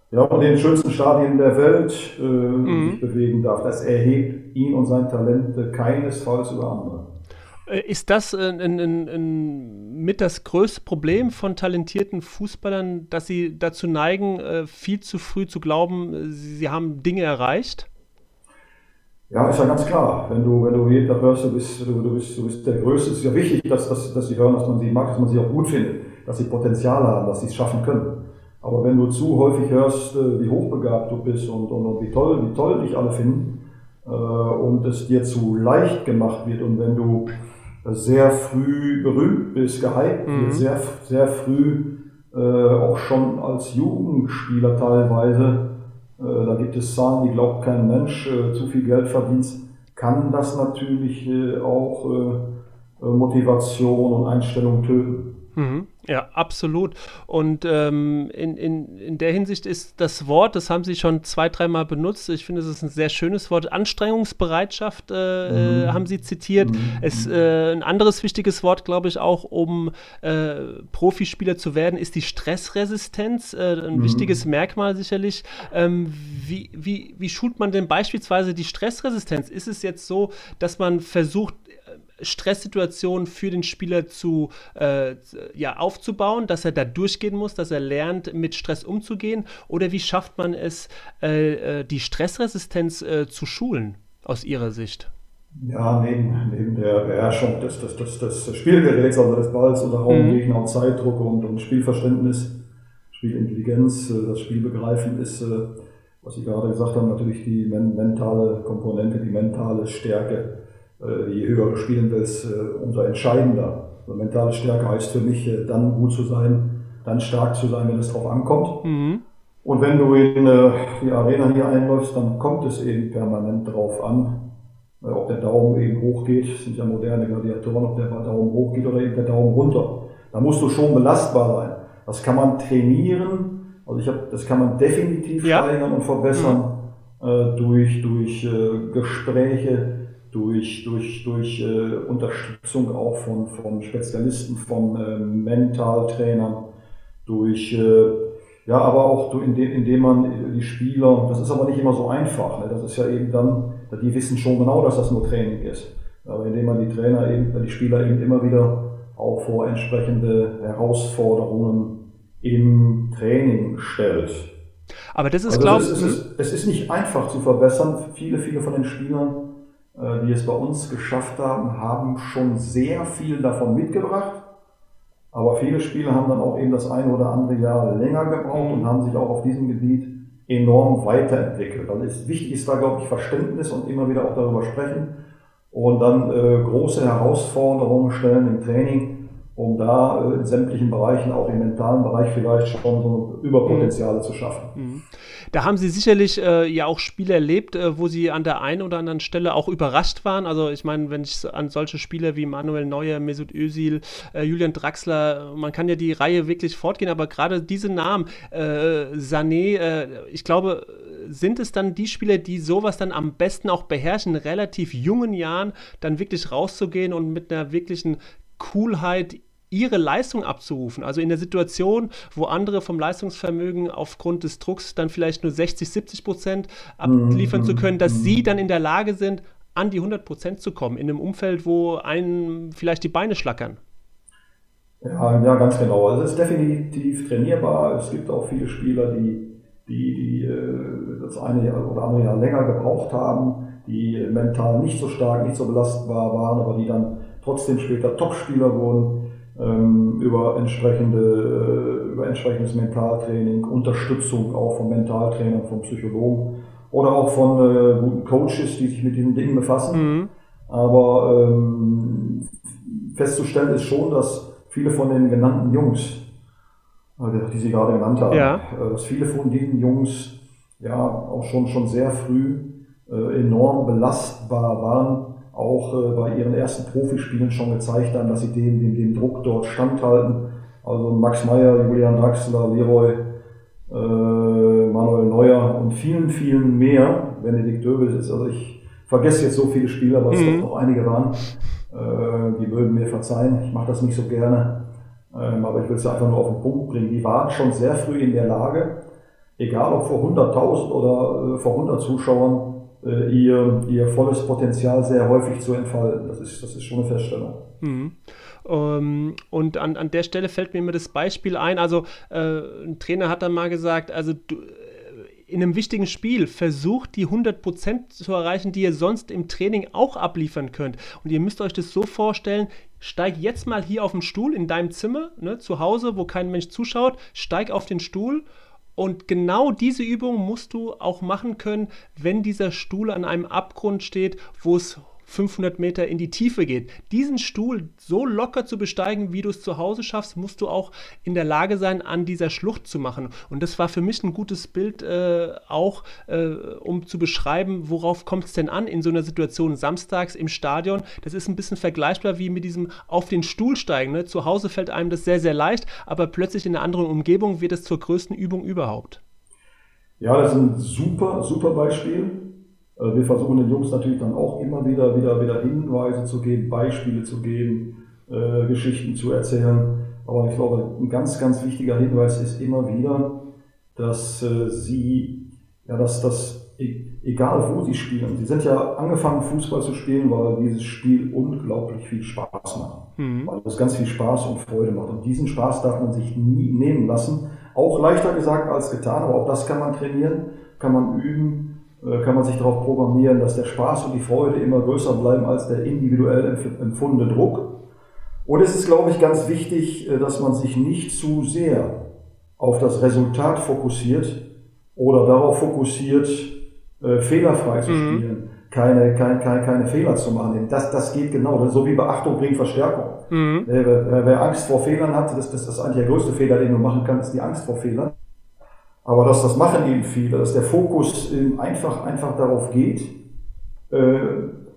ja, und in den schönsten Stadien der Welt äh, mhm. sich bewegen darf. Das erhebt ihn und sein Talent äh, keinesfalls über andere. Äh, ist das äh, in, in, in, mit das größte Problem von talentierten Fußballern, dass sie dazu neigen, viel zu früh zu glauben, sie haben Dinge erreicht? Ja, ist ja ganz klar. Wenn du, wenn du jeden hörst, du bist, du, du, bist, du bist der Größte, ist ja wichtig, dass, dass, dass sie hören, dass man sie mag, dass man sie auch gut findet, dass sie Potenzial haben, dass sie es schaffen können. Aber wenn du zu häufig hörst, äh, wie hochbegabt du bist und, und, und wie toll, wie toll dich alle finden, äh, und es dir zu leicht gemacht wird und wenn du sehr früh berühmt bist, gehypt mhm. wird, sehr, sehr früh, äh, auch schon als Jugendspieler teilweise, äh, da gibt es Zahlen, die glaubt kein Mensch, äh, zu viel Geld verdienst, kann das natürlich äh, auch Motivation und Einstellung töten. Mhm. Ja, absolut. Und ähm, in, in, in der Hinsicht ist das Wort, das haben Sie schon zwei, dreimal benutzt, ich finde, es ist ein sehr schönes Wort, Anstrengungsbereitschaft äh, mhm. haben Sie zitiert. Mhm. Es, äh, ein anderes wichtiges Wort, glaube ich, auch um äh, Profispieler zu werden, ist die Stressresistenz, äh, ein mhm. wichtiges Merkmal sicherlich. Ähm, wie, wie, wie schult man denn beispielsweise die Stressresistenz? Ist es jetzt so, dass man versucht, Stresssituationen für den Spieler zu, äh, ja, aufzubauen, dass er da durchgehen muss, dass er lernt, mit Stress umzugehen? Oder wie schafft man es, äh, äh die Stressresistenz äh, zu schulen, aus Ihrer Sicht? Ja, neben, neben der Beherrschung des, des, des, des Spielgeräts, also des Balls unter Raum, mhm. Gegner und Zeitdruck und, und Spielverständnis, Spielintelligenz, äh, das Spielbegreifen ist, was Sie gerade gesagt haben, natürlich die mentale Komponente, die mentale Stärke äh, je höher du spielen willst, äh, umso entscheidender. Also mentale Stärke heißt für mich, äh, dann gut zu sein, dann stark zu sein, wenn es drauf ankommt. Mhm. Und wenn du in die Arena hier einläufst, dann kommt es eben permanent drauf an, ob der Daumen eben hochgeht, das sind ja moderne Gladiatoren, ob der Daumen hochgeht oder eben der Daumen runter. Da musst du schon belastbar sein. Das kann man trainieren, also ich habe, das kann man definitiv ja. steigern und verbessern mhm. äh, durch, durch äh, Gespräche, durch, durch, durch äh, Unterstützung auch von, von Spezialisten, von äh, Mentaltrainern, durch, äh, ja, aber auch indem, indem man die Spieler, das ist aber nicht immer so einfach, ne? das ist ja eben dann, die wissen schon genau, dass das nur Training ist, aber indem man die Trainer eben, die Spieler eben immer wieder auch vor entsprechende Herausforderungen im Training stellt. Aber das ist, also glaube ich. Es, ist, es ist nicht einfach zu verbessern. Viele, viele von den Spielern äh, die es bei uns geschafft haben, haben schon sehr viel davon mitgebracht. Aber viele Spieler haben dann auch eben das eine oder andere Jahr länger gebraucht und haben sich auch auf diesem Gebiet enorm weiterentwickelt. Also ist, wichtig ist da, glaube ich, Verständnis und immer wieder auch darüber sprechen und dann äh, große Herausforderungen stellen im Training, um da äh, in sämtlichen Bereichen, auch im mentalen Bereich vielleicht schon so Überpotenziale mhm. zu schaffen. Mhm. Da haben Sie sicherlich äh, ja auch Spiele erlebt, äh, wo Sie an der einen oder anderen Stelle auch überrascht waren. Also ich meine, wenn ich an solche Spieler wie Manuel Neuer, Mesut Özil, äh, Julian Draxler, man kann ja die Reihe wirklich fortgehen, aber gerade diese Namen, äh, Sané, äh, ich glaube, sind es dann die Spieler, die sowas dann am besten auch beherrschen, in relativ jungen Jahren dann wirklich rauszugehen und mit einer wirklichen Coolheit ihre Leistung abzurufen. Also in der Situation, wo andere vom Leistungsvermögen aufgrund des Drucks dann vielleicht nur 60, 70 Prozent abliefern zu können, dass sie dann in der Lage sind, an die 100 Prozent zu kommen, in einem Umfeld, wo einen vielleicht die Beine schlackern. Ja, ja, ganz genau. Also es ist definitiv trainierbar. Es gibt auch viele Spieler, die, die, die äh, das eine oder andere Jahr länger gebraucht haben, die mental nicht so stark, nicht so belastbar waren, aber die dann trotzdem später Topspieler wurden über, entsprechende, äh, über entsprechendes Mentaltraining, Unterstützung auch von Mentaltrainern, von Psychologen oder auch von äh, guten Coaches, die sich mit diesen Dingen befassen. Mhm. Aber ähm, festzustellen ist schon, dass viele von den genannten Jungs, die Sie gerade genannt haben, ja. Äh, dass viele von diesen Jungs ja auch schon, schon sehr früh äh, enorm belastbar waren auch äh, bei ihren ersten Profispielen schon gezeigt haben, dass sie dem, dem, dem Druck dort standhalten. Also Max Meyer, Julian Draxler, Leroy, äh, Manuel Neuer und vielen, vielen mehr. Benedikt Döbel ist, also ich vergesse jetzt so viele Spieler, weil es mhm. doch noch einige waren. Äh, die würden mir verzeihen. Ich mache das nicht so gerne. Ähm, aber ich will es einfach nur auf den Punkt bringen. Die waren schon sehr früh in der Lage, egal ob vor 100.000 oder äh, vor 100 Zuschauern, äh, ihr, ihr volles Potenzial sehr häufig zu entfalten. Das ist, das ist schon eine Feststellung. Mhm. Ähm, und an, an der Stelle fällt mir immer das Beispiel ein. Also, äh, ein Trainer hat dann mal gesagt, also du, äh, in einem wichtigen Spiel versucht die 100% zu erreichen, die ihr sonst im Training auch abliefern könnt. Und ihr müsst euch das so vorstellen, steig jetzt mal hier auf den Stuhl in deinem Zimmer, ne, zu Hause, wo kein Mensch zuschaut, steig auf den Stuhl und genau diese Übung musst du auch machen können, wenn dieser Stuhl an einem Abgrund steht, wo es 500 Meter in die Tiefe geht. Diesen Stuhl so locker zu besteigen, wie du es zu Hause schaffst, musst du auch in der Lage sein, an dieser Schlucht zu machen. Und das war für mich ein gutes Bild äh, auch, äh, um zu beschreiben, worauf kommt es denn an in so einer Situation samstags im Stadion. Das ist ein bisschen vergleichbar wie mit diesem auf den Stuhl steigen. Ne? Zu Hause fällt einem das sehr, sehr leicht, aber plötzlich in einer anderen Umgebung wird es zur größten Übung überhaupt. Ja, das ist ein super, super Beispiel. Äh, wir versuchen den Jungs natürlich dann auch immer wieder, wieder, wieder Hinweise zu geben, Beispiele zu geben, äh, Geschichten zu erzählen. Aber ich glaube, ein ganz, ganz wichtiger Hinweis ist immer wieder, dass äh, sie, ja, dass das, e, egal wo sie spielen, sie sind ja angefangen Fußball zu spielen, weil dieses Spiel unglaublich viel Spaß macht. Mhm. Weil es ganz viel Spaß und Freude macht. Und diesen Spaß darf man sich nie nehmen lassen. Auch leichter gesagt als getan, aber auch das kann man trainieren, kann man üben kann man sich darauf programmieren, dass der Spaß und die Freude immer größer bleiben als der individuell empfundene Druck. Und es ist, glaube ich, ganz wichtig, äh, dass man sich nicht zu sehr auf das Resultat fokussiert oder darauf fokussiert, äh, fehlerfrei zu mhm. spielen, mhm. keine, keine, keine, keine Fehler zu machen. Das, das geht genau, so wie Beachtung bringt Verstärkung. Mhm. Wer, wer, Angst vor Fehlern hat, das, das ist eigentlich der größte Fehler, den du machen kannst, die Angst vor Fehlern. Aber dass das machen eben viele, dass der Fokus einfach, einfach darauf geht, äh,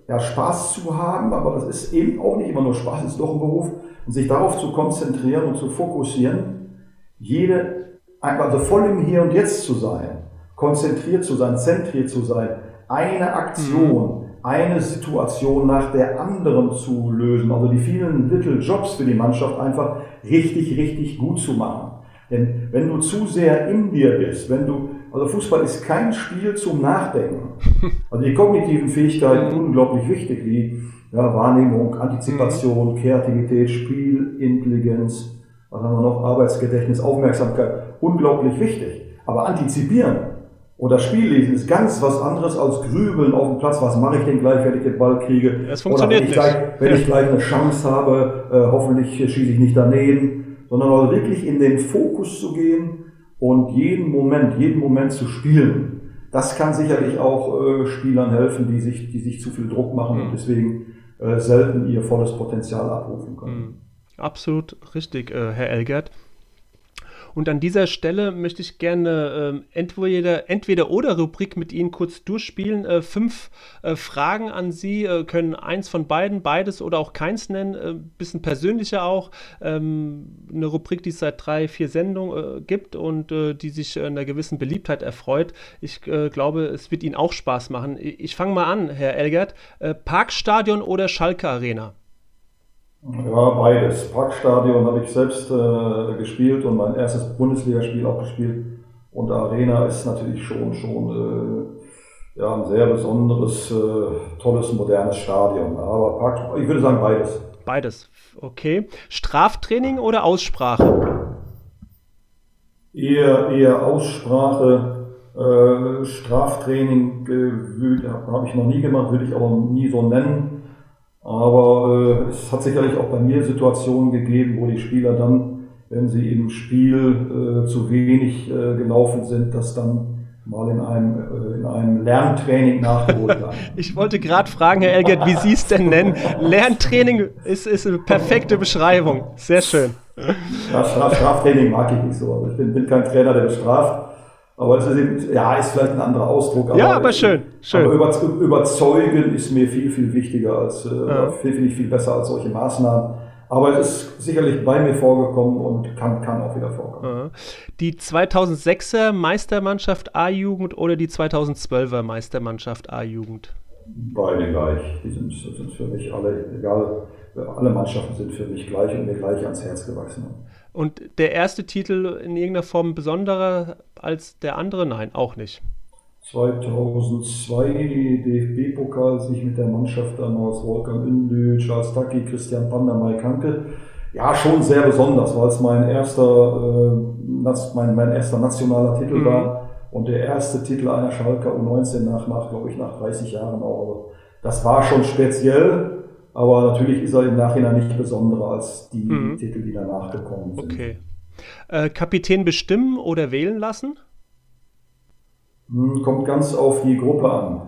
ja, Spaß zu haben, aber das ist eben auch nicht immer nur Spaß, es ist doch ein Beruf, und sich darauf zu konzentrieren und zu fokussieren, jede, also voll im Hier und Jetzt zu sein, konzentriert zu sein, zentriert zu sein, eine Aktion, mhm. eine Situation nach der anderen zu lösen, also die vielen Little Jobs für die Mannschaft einfach richtig, richtig gut zu machen. Denn wenn du zu sehr in dir bist, wenn du, also Fußball ist kein Spiel zum Nachdenken. Also die kognitiven Fähigkeiten unglaublich wichtig, wie ja, Wahrnehmung, Antizipation, mhm. Kreativität, Spielintelligenz, was haben wir noch, Arbeitsgedächtnis, Aufmerksamkeit, unglaublich wichtig. Aber antizipieren oder Spiellesen ist ganz was anderes als Grübeln auf dem Platz. Was mache ich denn gleich, wenn ich den Ball kriege? Das funktioniert oder wenn ich, gleich, wenn ich gleich eine Chance habe, äh, hoffentlich schieße ich nicht daneben sondern auch wirklich in den Fokus zu gehen und jeden Moment, jeden Moment zu spielen, das kann sicherlich auch äh, Spielern helfen, die sich, die sich zu viel Druck machen mhm. und deswegen äh, selten ihr volles Potenzial abrufen können. Mhm. Absolut richtig, äh, Herr Elgert. Und an dieser Stelle möchte ich gerne äh, entweder, entweder oder Rubrik mit Ihnen kurz durchspielen. Äh, fünf äh, Fragen an Sie, äh, können eins von beiden, beides oder auch keins nennen, äh, bisschen persönlicher auch. Ähm, eine Rubrik, die es seit drei, vier Sendungen äh, gibt und die sich einer gewissen Beliebtheit erfreut. Ich glaube, es wird Ihnen auch Spaß machen. Ich, ich fange mal an, Herr Elgert. Parkstadion oder Schalke Arena? Ja, beides. Parkstadion habe ich selbst äh, gespielt und mein erstes Bundesligaspiel auch gespielt. Und Arena ist natürlich schon, schon äh, ja, ein sehr besonderes, äh, tolles, modernes Stadion. Aber Park, ich würde sagen beides. Beides, okay. Straftraining oder Aussprache? Eher, eher Aussprache. Äh, Straftraining äh, habe ich noch nie gemacht, würde ich aber nie so nennen. Aber äh, es hat sicherlich auch bei mir Situationen gegeben, wo die Spieler dann, wenn sie im Spiel äh, zu wenig äh, gelaufen sind, das dann mal in einem, äh, in einem Lerntraining nachgeholt haben. ich wollte gerade fragen, Herr Elgert, wie Sie es denn nennen. Lerntraining ist, ist eine perfekte Beschreibung. Sehr schön. Ja, Straf, Straftraining mag ich nicht so. Also ich bin, bin kein Trainer, der bestraft. Aber es ist eben, ja, ist vielleicht ein anderer Ausdruck. Aber, ja, aber schön, schön. Aber über, überzeugen ist mir viel, viel wichtiger als, äh, ja. finde ich viel besser als solche Maßnahmen. Aber es ist sicherlich bei mir vorgekommen und kann, kann auch wieder vorkommen. Die 2006er Meistermannschaft A-Jugend oder die 2012er Meistermannschaft A-Jugend? Beide gleich. Die sind, sind für mich alle, egal, alle Mannschaften sind für mich gleich und mir gleich ans Herz gewachsen. Und der erste Titel in irgendeiner Form besonderer als der andere? Nein, auch nicht. 2002 DFB-Pokal sich mit der Mannschaft dann aus Wolfgang Ündü, Charles Taki, Christian Pander, Mike Hanke. Ja, schon sehr besonders, weil es mein erster, äh, mein, mein erster nationaler Titel mhm. war und der erste Titel einer Schalker U19 nach, nach glaube ich, nach 30 Jahren auch. Das war schon speziell aber natürlich ist er im Nachhinein nicht besonderer als die mhm. Titel, die danach gekommen sind. Okay. Äh, Kapitän bestimmen oder wählen lassen? Hm, kommt ganz auf die Gruppe an.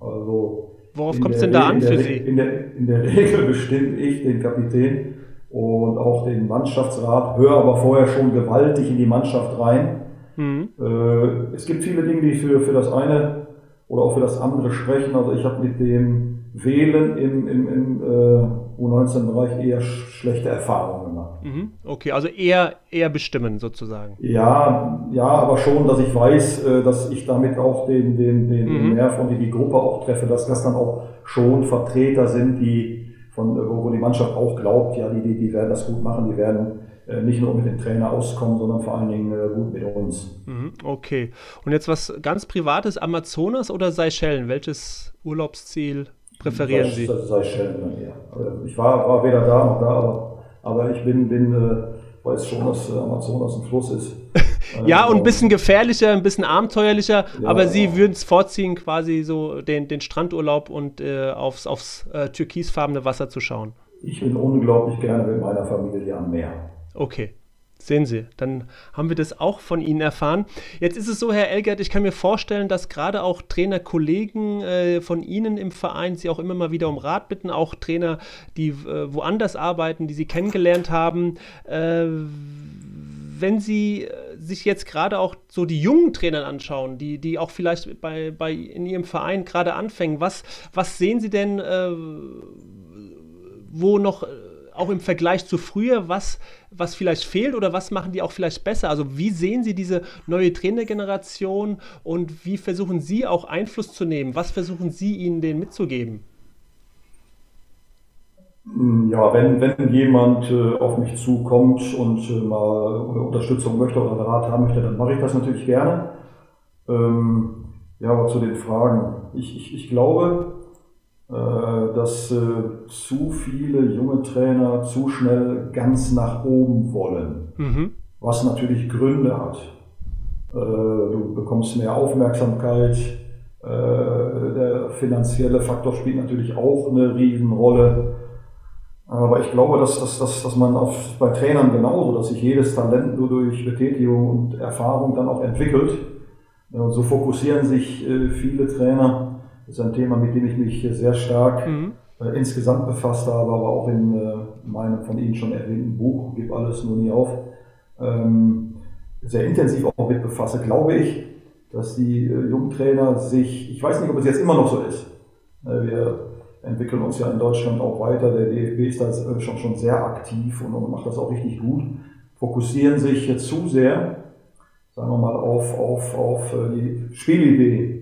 Also Worauf kommt es denn da an für Sie? In der, in der Regel bestimme ich den Kapitän und auch den Mannschaftsrat, höre aber vorher schon gewaltig in die Mannschaft rein. Mhm. Äh, es gibt viele Dinge, die für, für das eine oder auch für das andere sprechen. Also ich habe mit dem Wählen im, im, im äh, U19-Bereich eher schlechte Erfahrungen gemacht. Mhm. Okay, also eher, eher bestimmen sozusagen. Ja, ja, aber schon, dass ich weiß, äh, dass ich damit auch den, den, den mhm. Nerv und die, Gruppe auch treffe, dass das dann auch schon Vertreter sind, die von, wo die Mannschaft auch glaubt, ja, die, die, die werden das gut machen, die werden äh, nicht nur mit dem Trainer auskommen, sondern vor allen Dingen äh, gut mit uns. Mhm, okay. Und jetzt was ganz Privates, Amazonas oder Seychellen? Welches Urlaubsziel präferieren Sie? Das Seychellen eher. Also ich war, war weder da noch da, aber, aber ich bin, bin äh, weiß schon, dass äh, Amazonas ein Fluss ist. ja, und ein bisschen gefährlicher, ein bisschen abenteuerlicher, ja, aber Sie würden es vorziehen, quasi so den, den Strandurlaub und äh, aufs, aufs äh, türkisfarbene Wasser zu schauen. Ich bin unglaublich gerne mit meiner Familie am Meer. Okay. Sehen Sie, dann haben wir das auch von Ihnen erfahren. Jetzt ist es so, Herr Elgert, ich kann mir vorstellen, dass gerade auch Trainerkollegen äh, von Ihnen im Verein Sie auch immer mal wieder um Rat bitten, auch Trainer, die äh, woanders arbeiten, die Sie kennengelernt haben. Äh, wenn Sie äh, sich jetzt gerade auch so die jungen Trainer anschauen, die, die auch vielleicht bei, bei in Ihrem Verein gerade anfangen, was, was sehen Sie denn, äh, wo noch auch im Vergleich zu früher, was, was vielleicht fehlt oder was machen die auch vielleicht besser? Also wie sehen Sie diese neue Trainergeneration und wie versuchen Sie auch Einfluss zu nehmen? Was versuchen Sie ihnen denen mitzugeben? Ja, wenn, wenn jemand äh, auf mich zukommt und äh, mal Unterstützung möchte oder Rat haben möchte, dann mache ich das natürlich gerne. Ähm, ja, aber zu den Fragen. Ich, ich, ich glaube, dass äh, zu viele junge Trainer zu schnell ganz nach oben wollen, mhm. was natürlich Gründe hat. Äh, du bekommst mehr Aufmerksamkeit, der finanzielle Faktor spielt natürlich auch eine Riesenrolle. Aber ich glaube, dass, dass, dass, dass man auf, bei Trainern genauso, dass sich jedes Talent nur durch Betätigung und Erfahrung dann auch entwickelt. Und so fokussieren sich äh, viele Trainer. Das ist ein Thema, mit dem ich mich sehr stark mhm. äh, insgesamt befasst habe, aber auch in äh, meinem von Ihnen schon erwähnten Buch, Gib alles nur nie auf, ähm, sehr intensiv auch mit befasse, glaube ich, dass die äh, Jungtrainer sich, ich weiß nicht, ob es jetzt immer noch so ist, äh, wir entwickeln uns ja in Deutschland auch weiter. Der DFB ist da äh, schon, schon sehr aktiv und, und macht das auch richtig gut. Fokussieren sich zu sehr, sagen wir mal, auf, auf, auf äh, die Spielidee,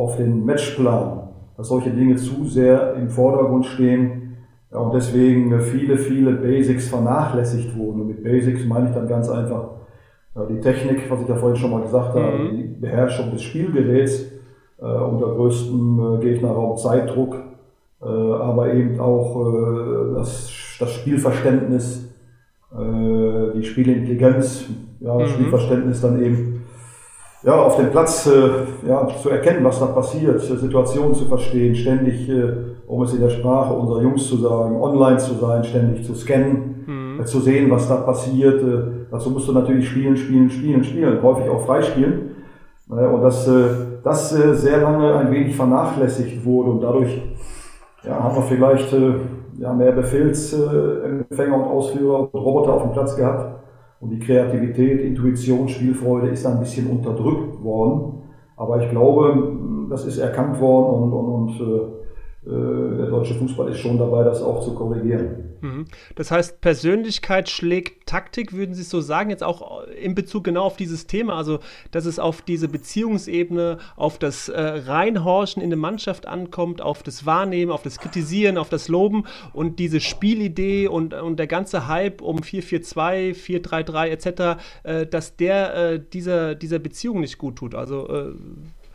auf den Matchplan, dass solche Dinge zu sehr im Vordergrund stehen ja, und deswegen viele, viele Basics vernachlässigt wurden. Und mit Basics meine ich dann ganz einfach ja, die Technik, was ich ja vorhin schon mal gesagt habe, mhm. die Beherrschung des Spielgeräts äh, unter größtem äh, Gegnerraum Zeitdruck, äh, aber eben auch äh, das, das Spielverständnis, äh, die Spielintelligenz, ja, das mhm. Spielverständnis dann eben ja, auf dem Platz äh, ja, zu erkennen, was da passiert, Situationen zu verstehen, ständig, äh, um es in der Sprache unserer Jungs zu sagen, online zu sein, ständig zu scannen, mhm. äh, zu sehen, was da passiert. Äh, dazu musst du natürlich spielen, spielen, spielen, spielen, häufig auch freispielen. Äh, und dass äh, das sehr lange ein wenig vernachlässigt wurde und dadurch ja, haben wir vielleicht ja, mehr Befehlsempfänger und Ausführer und Roboter auf dem Platz gehabt. Und die Kreativität, Intuition, Spielfreude ist ein bisschen unterdrückt worden. Aber ich glaube, das ist erkannt worden und, und, und äh, der deutsche Fußball ist schon dabei, das auch zu korrigieren. Mhm. Das heißt, Persönlichkeit schlägt Taktik, würden Sie so sagen, jetzt auch in Bezug genau auf dieses Thema, also dass es auf diese Beziehungsebene, auf das äh, Reinhorchen in der Mannschaft ankommt, auf das Wahrnehmen, auf das Kritisieren, auf das Loben und diese Spielidee und, und der ganze Hype um 4-4-2, 4-3-3 etc., äh, dass der äh, dieser, dieser Beziehung nicht gut tut. Also äh,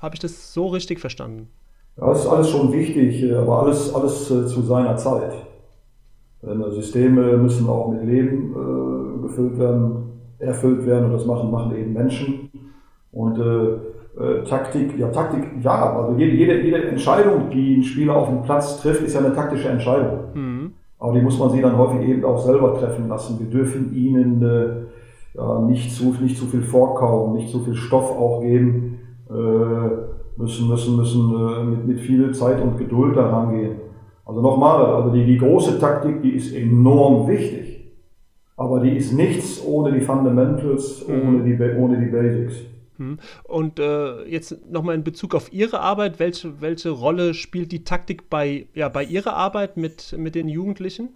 habe ich das so richtig verstanden? Ja, das ist alles schon wichtig, äh, aber alles, alles äh, zu seiner Zeit. Systeme müssen auch mit Leben äh, gefüllt werden, erfüllt werden und das machen, machen eben Menschen. Und äh, äh, Taktik, ja Taktik, ja, also jede, jede, jede Entscheidung, die ein Spieler auf dem Platz trifft, ist ja eine taktische Entscheidung. Mhm. Aber die muss man sie dann häufig eben auch selber treffen lassen. Wir dürfen ihnen äh, ja, nicht, zu, nicht zu viel vorkauen, nicht zu viel Stoff auch geben, äh, müssen, müssen, müssen äh, mit, mit viel Zeit und Geduld daran gehen. Also nochmal, also die, die große Taktik, die ist enorm wichtig. Aber die ist nichts ohne die Fundamentals, mhm. ohne, die, ohne die Basics. Mhm. Und äh, jetzt nochmal in Bezug auf Ihre Arbeit, welche, welche Rolle spielt die Taktik bei, ja, bei Ihrer Arbeit mit, mit den Jugendlichen?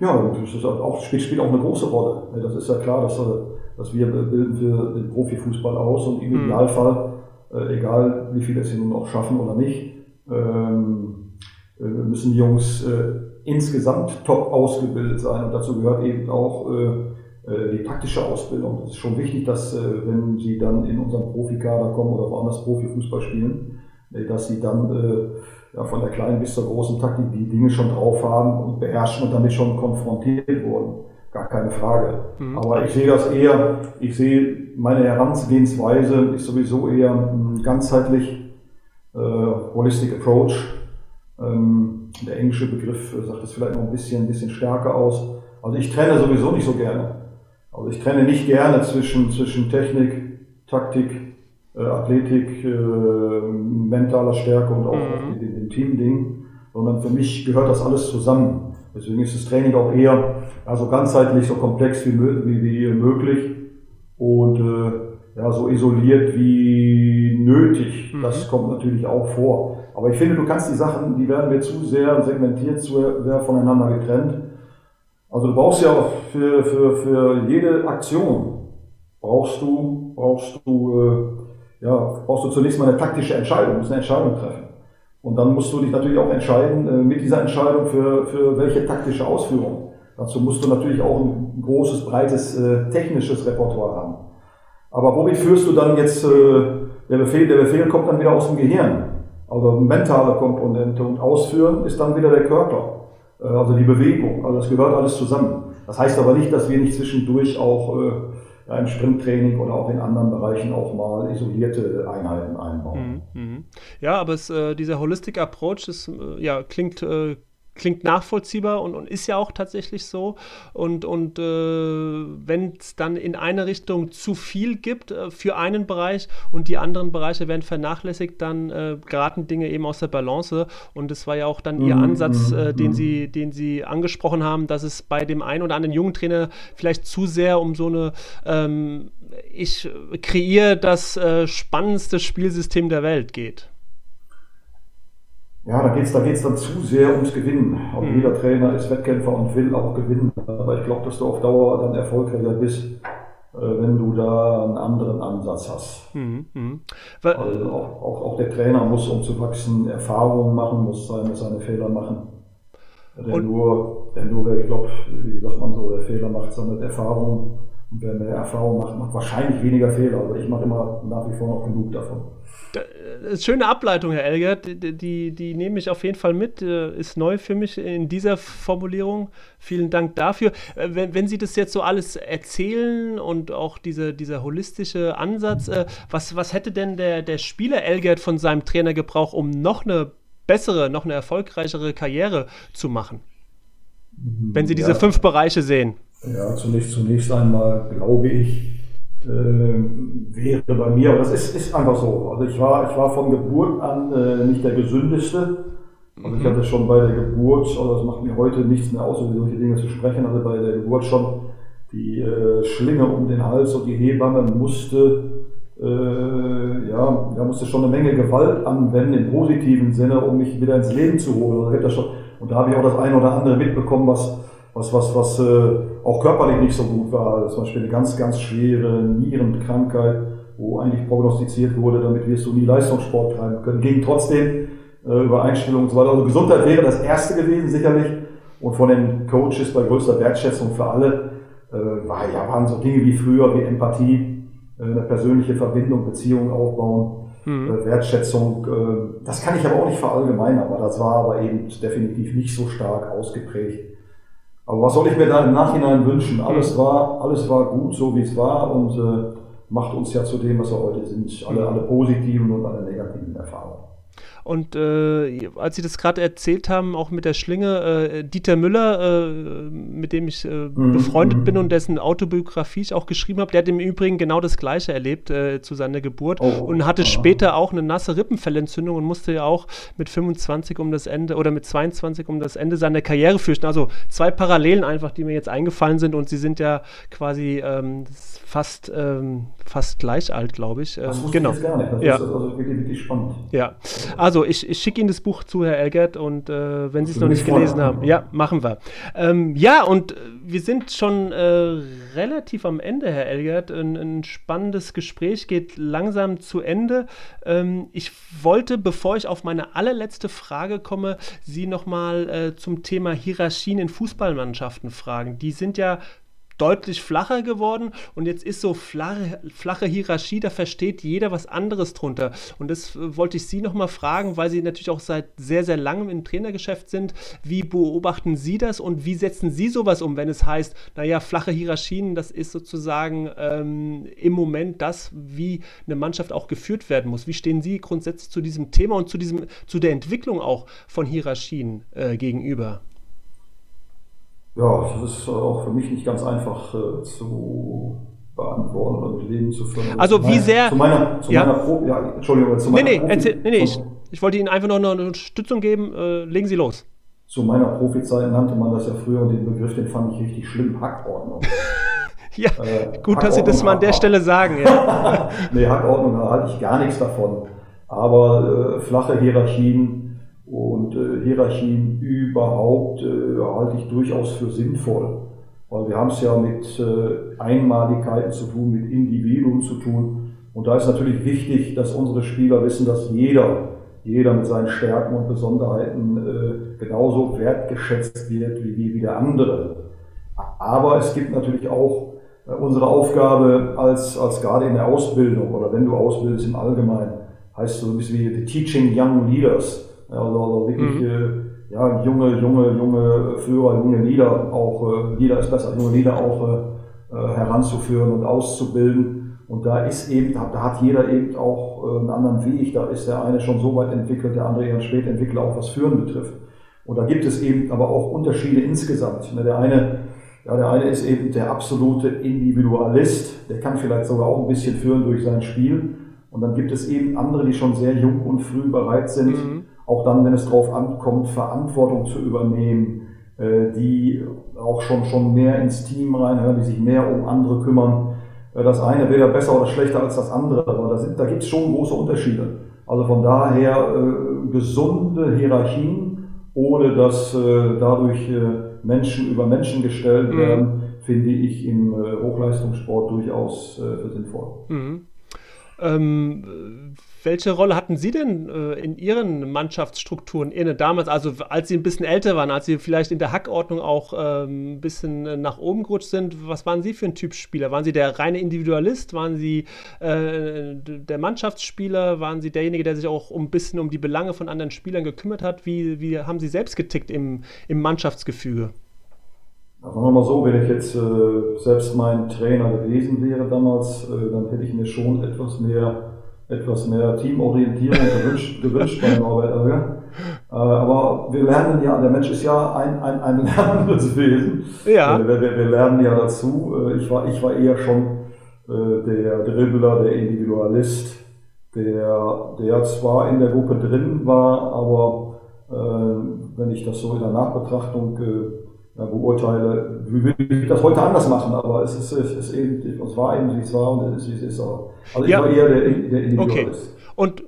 Ja, das ist auch, spielt, spielt auch eine große Rolle. Das ist ja klar, dass, dass wir bilden für den Profifußball aus und im mhm. Idealfall, äh, egal wie viele es nun auch schaffen oder nicht, ähm, äh, müssen die Jungs äh, insgesamt top ausgebildet sein und dazu gehört eben auch äh, äh die taktische Ausbildung. Es ist schon wichtig, dass äh, wenn sie dann in unseren Profikader kommen oder woanders Profifußball spielen, dass sie dann ja, von der kleinen bis zur großen Taktik die Dinge schon drauf haben und beherrschen und damit schon konfrontiert wurden. Gar keine Frage. Mhm. Aber ich sehe das eher, ich sehe meine Herangehensweise ist sowieso eher ganzheitlich äh, holistic approach ähm, der englische Begriff sagt das vielleicht noch ein bisschen, ein bisschen stärker aus. Also ich trenne sowieso nicht so gerne. Also ich trenne nicht gerne zwischen, zwischen Technik, Taktik, äh, Athletik, äh, mentaler Stärke und auch mhm. dem, dem Teamding, sondern für mich gehört das alles zusammen. Deswegen ist das Training auch eher also ganzheitlich so komplex wie, wie, wie möglich und äh, ja, so isoliert wie nötig. Mhm. Das kommt natürlich auch vor. Aber ich finde, du kannst die Sachen, die werden wir zu sehr segmentiert, zu sehr voneinander getrennt. Also du brauchst ja für, für, für jede Aktion brauchst du, brauchst du, äh, ja, brauchst du zunächst mal eine taktische Entscheidung, musst eine Entscheidung treffen. Und dann musst du dich natürlich auch entscheiden, äh, mit dieser Entscheidung für, für welche taktische Ausführung. Dazu musst du natürlich auch ein großes, breites äh, technisches Repertoire haben. Aber womit führst du dann jetzt, äh, der Befehl, der Befehl kommt dann wieder aus dem Gehirn. Also mentale Komponente und Ausführen ist dann wieder der Körper, äh, also die Bewegung. Also das gehört alles zusammen. Das heißt aber nicht, dass wir nicht zwischendurch auch äh, im Sprinttraining oder auch in anderen Bereichen auch mal isolierte Einheiten einbauen. Mhm, mhm. Ja, aber es, äh, dieser Holistic Approach ist, ja, klingt klingt nachvollziehbar und, und, ist ja auch tatsächlich so. Und, und äh, wenn es dann in eine Richtung zu viel gibt äh, für einen Bereich und die anderen Bereiche werden vernachlässigt, dann äh, geraten Dinge eben aus der Balance. Und das war ja auch dann Ihr mhm, Ansatz, mhm, äh, den, mhm. Sie, den Sie angesprochen haben, dass es bei dem einen oder anderen jungen Trainer vielleicht zu sehr um so eine ähm, ich kreiere das äh, spannendste Spielsystem der Welt geht. Ja, da geht es da geht's dann zu sehr ums Gewinnen. Auch mhm. jeder Trainer ist Wettkämpfer und will auch gewinnen. Aber ich glaube, dass du auf Dauer dann erfolgreicher bist, äh, wenn du da einen anderen Ansatz hast. Mhm. Mhm. Also auch, auch, auch, der Trainer muss, um zu wachsen, Erfahrungen machen, muss seine, seine Fehler machen. Der nur, der nur, ich glaube, wie sagt man so, der Fehler macht, sammelt Erfahrung. Und wer mehr Erfahrung macht, macht wahrscheinlich weniger Fehler. Aber ich mache immer nach wie vor noch genug davon. Äh, schöne Ableitung, Herr Elgert. Die, die, die, nehme ich auf jeden Fall mit. Äh, ist neu für mich in dieser Formulierung. Vielen Dank dafür. Äh, wenn, wenn Sie das jetzt so alles erzählen und auch diese, dieser holistische Ansatz, was, was hätte denn der, der Spieler Elgert von seinem Trainer gebraucht, um noch eine bessere, noch eine erfolgreichere Karriere zu machen? Wenn Sie diese ja. fünf Bereiche sehen. Ja, zunächst, zunächst einmal glaube ich, äh, wäre bei mir, aber das ist, ist einfach so. Also ich war, ich war von Geburt an äh, nicht der gesündeste. Also ich mhm. hatte schon bei der Geburt, also das macht mir heute nichts mehr aus, über solche Dinge zu sprechen, also bei der Geburt schon die äh, Schlinge um den Hals und die Hebamme musste, äh, ja, ja, musste schon eine Menge Gewalt anwenden im positiven Sinne, um mich wieder ins Leben zu holen. Also schon, und da habe ich auch das eine oder andere mitbekommen, was was, was, was äh, auch körperlich nicht so gut war. Zum Beispiel eine ganz, ganz schwere Nierenkrankheit, wo eigentlich prognostiziert wurde, damit wirst du nie Leistungssport treiben können. Ging trotzdem äh, über Einstellungen und so weiter. Also Gesundheit wäre das Erste gewesen, sicherlich. Und von den Coaches bei größter Wertschätzung für alle äh, war, ja, waren so Dinge wie früher, wie Empathie, äh, eine persönliche Verbindung, Beziehungen aufbauen, mhm. äh, Wertschätzung. Äh, das kann ich aber auch nicht verallgemeinern, aber das war aber eben definitiv nicht so stark ausgeprägt aber was soll ich mir da im Nachhinein wünschen? Alles war, alles war gut, so wie es war und äh, macht uns ja zu dem, was wir heute sind. Alle, alle positiven und alle negativen Erfahrungen. Und äh, als Sie das gerade erzählt haben, auch mit der Schlinge, äh, Dieter Müller, äh, mit dem ich äh, mhm. befreundet bin mhm. und dessen Autobiografie ich auch geschrieben habe, der hat im Übrigen genau das Gleiche erlebt äh, zu seiner Geburt oh. und hatte oh. später auch eine nasse Rippenfellentzündung und musste ja auch mit 25 um das Ende oder mit 22 um das Ende seiner Karriere fürchten. Also zwei Parallelen einfach, die mir jetzt eingefallen sind und sie sind ja quasi ähm, fast, ähm, fast gleich alt, glaube ich. das ähm, genau. Ich gar nicht. Das ja. ist also wirklich, wirklich spannend. Ja, also ich, ich schicke Ihnen das Buch zu, Herr Elgert, und äh, wenn Sie es noch nicht gelesen haben, ja, machen wir. Ähm, ja, und wir sind schon äh, relativ am Ende, Herr Elgert. Ein, ein, spannendes Gespräch geht langsam zu Ende. Ähm, ich wollte, bevor ich auf meine allerletzte Frage komme, Sie nochmal äh, zum Thema Hierarchien in Fußballmannschaften fragen. Die sind ja deutlich flacher geworden und jetzt ist so flache, flache Hierarchie, da versteht jeder was anderes drunter. Und das äh, wollte ich Sie nochmal fragen, weil Sie natürlich auch seit sehr, sehr langem im Trainergeschäft sind. Wie beobachten Sie das und wie setzen Sie sowas um, wenn es heißt, naja, flache Hierarchien, das ist sozusagen ähm, im Moment das, wie eine Mannschaft auch geführt werden muss. Wie stehen Sie grundsätzlich zu diesem Thema und zu, diesem, zu der Entwicklung auch von Hierarchien äh, gegenüber? Ja, das ist auch für mich nicht ganz einfach äh, zu beantworten oder mit Leben zu führen. Also wie sehr... Zu meiner, zu ja. meiner Pro, ja, Entschuldigung, zu meiner nee, nee, erzähl, nee, nee, ich, ich wollte Ihnen einfach noch eine Unterstützung geben. Äh, legen Sie los. Zu meiner Profizeit nannte man das ja früher und den Begriff, den fand ich richtig schlimm, Hackordnung. ja, äh, gut, dass Sie das mal an der Stelle sagen. Ja. nee, Hackordnung, da halte ich gar nichts davon. Aber äh, flache Hierarchien und äh, Hierarchien überhaupt äh, halte ich durchaus für sinnvoll, weil wir haben es ja mit äh, Einmaligkeiten zu tun, mit Individuen zu tun. Und da ist natürlich wichtig, dass unsere Spieler wissen, dass jeder, jeder mit seinen Stärken und Besonderheiten äh, genauso wertgeschätzt wird wie, wie der andere. Aber es gibt natürlich auch äh, unsere Aufgabe als, als gerade in der Ausbildung oder wenn du ausbildest im Allgemeinen, heißt so ein bisschen wie the Teaching Young Leaders also, also wirklich mhm. äh, ja, junge, junge, junge Führer, junge Lieder auch, äh, Lieder ist besser, junge Lieder auch äh, äh, heranzuführen und auszubilden. Und da ist eben, da, da hat jeder eben auch äh, einen anderen Weg. Da ist der eine schon so weit entwickelt, der andere eher spät entwickelt, auch was Führen betrifft. Und da gibt es eben aber auch Unterschiede insgesamt. Ne, der eine, ja, der eine ist eben der absolute Individualist, der kann vielleicht sogar auch ein bisschen führen durch sein Spiel. Und dann gibt es eben andere, die schon sehr jung und früh bereit sind, mhm. Auch dann, wenn es darauf ankommt, Verantwortung zu übernehmen, äh, die auch schon, schon mehr ins Team reinhören, die sich mehr um andere kümmern. Äh, das eine wäre besser oder schlechter als das andere, aber da, sind, da gibt es schon große Unterschiede. Also von daher äh, gesunde Hierarchien, ohne dass äh, dadurch äh, Menschen über Menschen gestellt mhm. werden, mhm. finde ich im äh, Hochleistungssport durchaus für sinnvoll. Mhm. Ähm, welche Rolle hatten Sie denn äh, in Ihren Mannschaftsstrukturen inne damals, also als Sie ein bisschen älter waren, als Sie vielleicht in der Hackordnung auch ähm, ein bisschen äh, nach oben gerutscht sind? Was waren Sie für ein Typ Spieler? Waren Sie der reine Individualist? Waren Sie äh, der Mannschaftsspieler? Waren Sie derjenige, der sich auch ein bisschen um die Belange von anderen Spielern gekümmert hat? Wie, wie haben Sie selbst getickt im, im Mannschaftsgefüge? Sagen wir mal so, wenn ich jetzt äh, selbst mein Trainer gewesen wäre damals, äh, dann hätte ich mir schon etwas mehr etwas mehr Teamorientierung gewünscht, gewünscht bei Norbert Oerger. Äh, aber wir lernen ja, der Mensch ist ja ein, ein, ein lernendes Wesen. Ja. Äh, wir, wir, wir, lernen ja dazu. Äh, ich war, ich war eher schon der Dribbler, der Individualist, der, der zwar in der Gruppe drin war, aber wenn ich das so in der Nachbetrachtung ja, beurteile, wie würde ich das heute anders machen, aber es ist, es ist eben, es war eben, wie es war und es ist, wie es ist. Also ich ja. war eher der, der Individualist. Okay. Und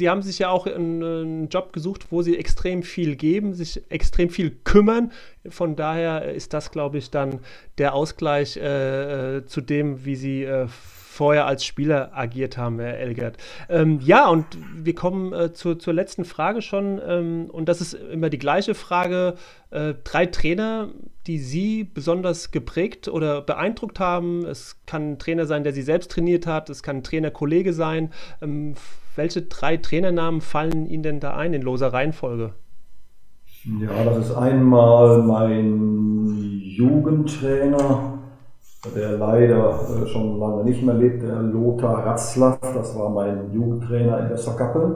Sie haben sich ja auch einen Job gesucht, wo Sie extrem viel geben, sich extrem viel kümmern. Von daher ist das, glaube ich, dann der Ausgleich äh, äh zu dem, wie Sie äh, vorher als Spieler agiert haben, Herr Elgert. Ähm, ja, und wir kommen äh, zur, zur letzten Frage schon. Ähm, und das ist immer die gleiche Frage. Äh, drei Trainer, die Sie besonders geprägt oder beeindruckt haben. Es kann ein Trainer sein, der Sie selbst trainiert hat. Es kann ein Trainerkollege sein. Ähm, welche drei Trainernamen fallen Ihnen denn da ein in loser Reihenfolge? Ja, das ist einmal mein Jugendtrainer, der leider äh, schon lange nicht mehr lebt, der Lothar Ratzlaff, das war mein Jugendtrainer in Westerkappeln.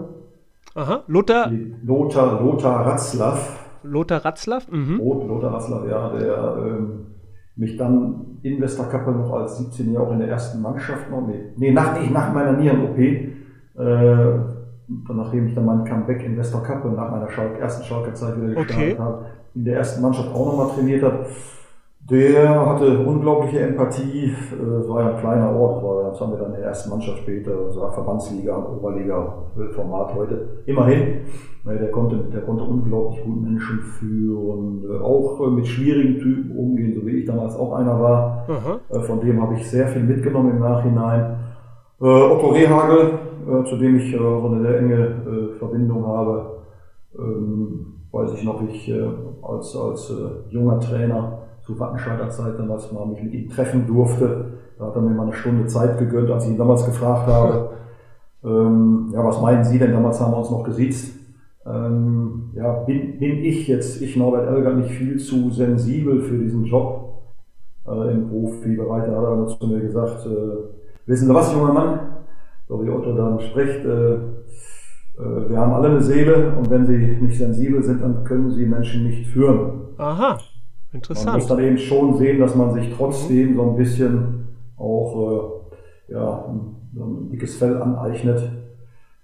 Aha, Lothar? Lothar, Lothar Ratzlaff. Lothar Ratzlaff? Mhm. Lothar Ratzlaff, ja, der ähm, mich dann in Westerkappeln noch als 17-Jähriger auch in der ersten Mannschaft noch, nee, nee nach, nach meiner Nieren-OP, nachdem ich dann mein Comeback in Westerkappeln nach meiner Schalk, ersten Schalker Zeit wieder gestartet okay. habe, in der ersten Mannschaft auch nochmal trainiert habe, der hatte unglaubliche Empathie. Äh, es war ja ein kleiner Ort, war, das haben wir dann in der ersten Mannschaft später, das war Verbandsliga, Oberliga, Format heute. Immerhin, der konnte, der konnte unglaublich gut Menschen führen, äh, auch äh, mit schwierigen Typen umgehen, so wie ich damals auch einer war. Aha. Von dem habe ich sehr viel mitgenommen im Nachhinein. Otto Rehagel, zu dem ich so eine sehr enge Verbindung habe, ähm, weiß ich noch, ich als, als junger Trainer zu Wattenscheider Zeit damals mal mich mit ihm treffen durfte. Da hat er mir mal eine Stunde Zeit gegönnt, als ich ihn damals gefragt habe, ähm, ja, was meinen Sie denn? Damals haben wir uns noch gesiezt. Ähm, ja, bin, bin ich jetzt, ich Norbert Elger, nicht viel zu sensibel für diesen Job äh, im Profibereich? Da hat er zu mir gesagt, äh, wissen Sie was, junger Mann? So dann spricht, äh, äh, wir haben alle eine Seele und wenn Sie nicht sensibel sind, dann können Sie Menschen nicht führen. Aha. Interessant. Man muss dann eben schon sehen, dass man sich trotzdem so ein bisschen auch äh, ja, ein, dickes Fell aneignet.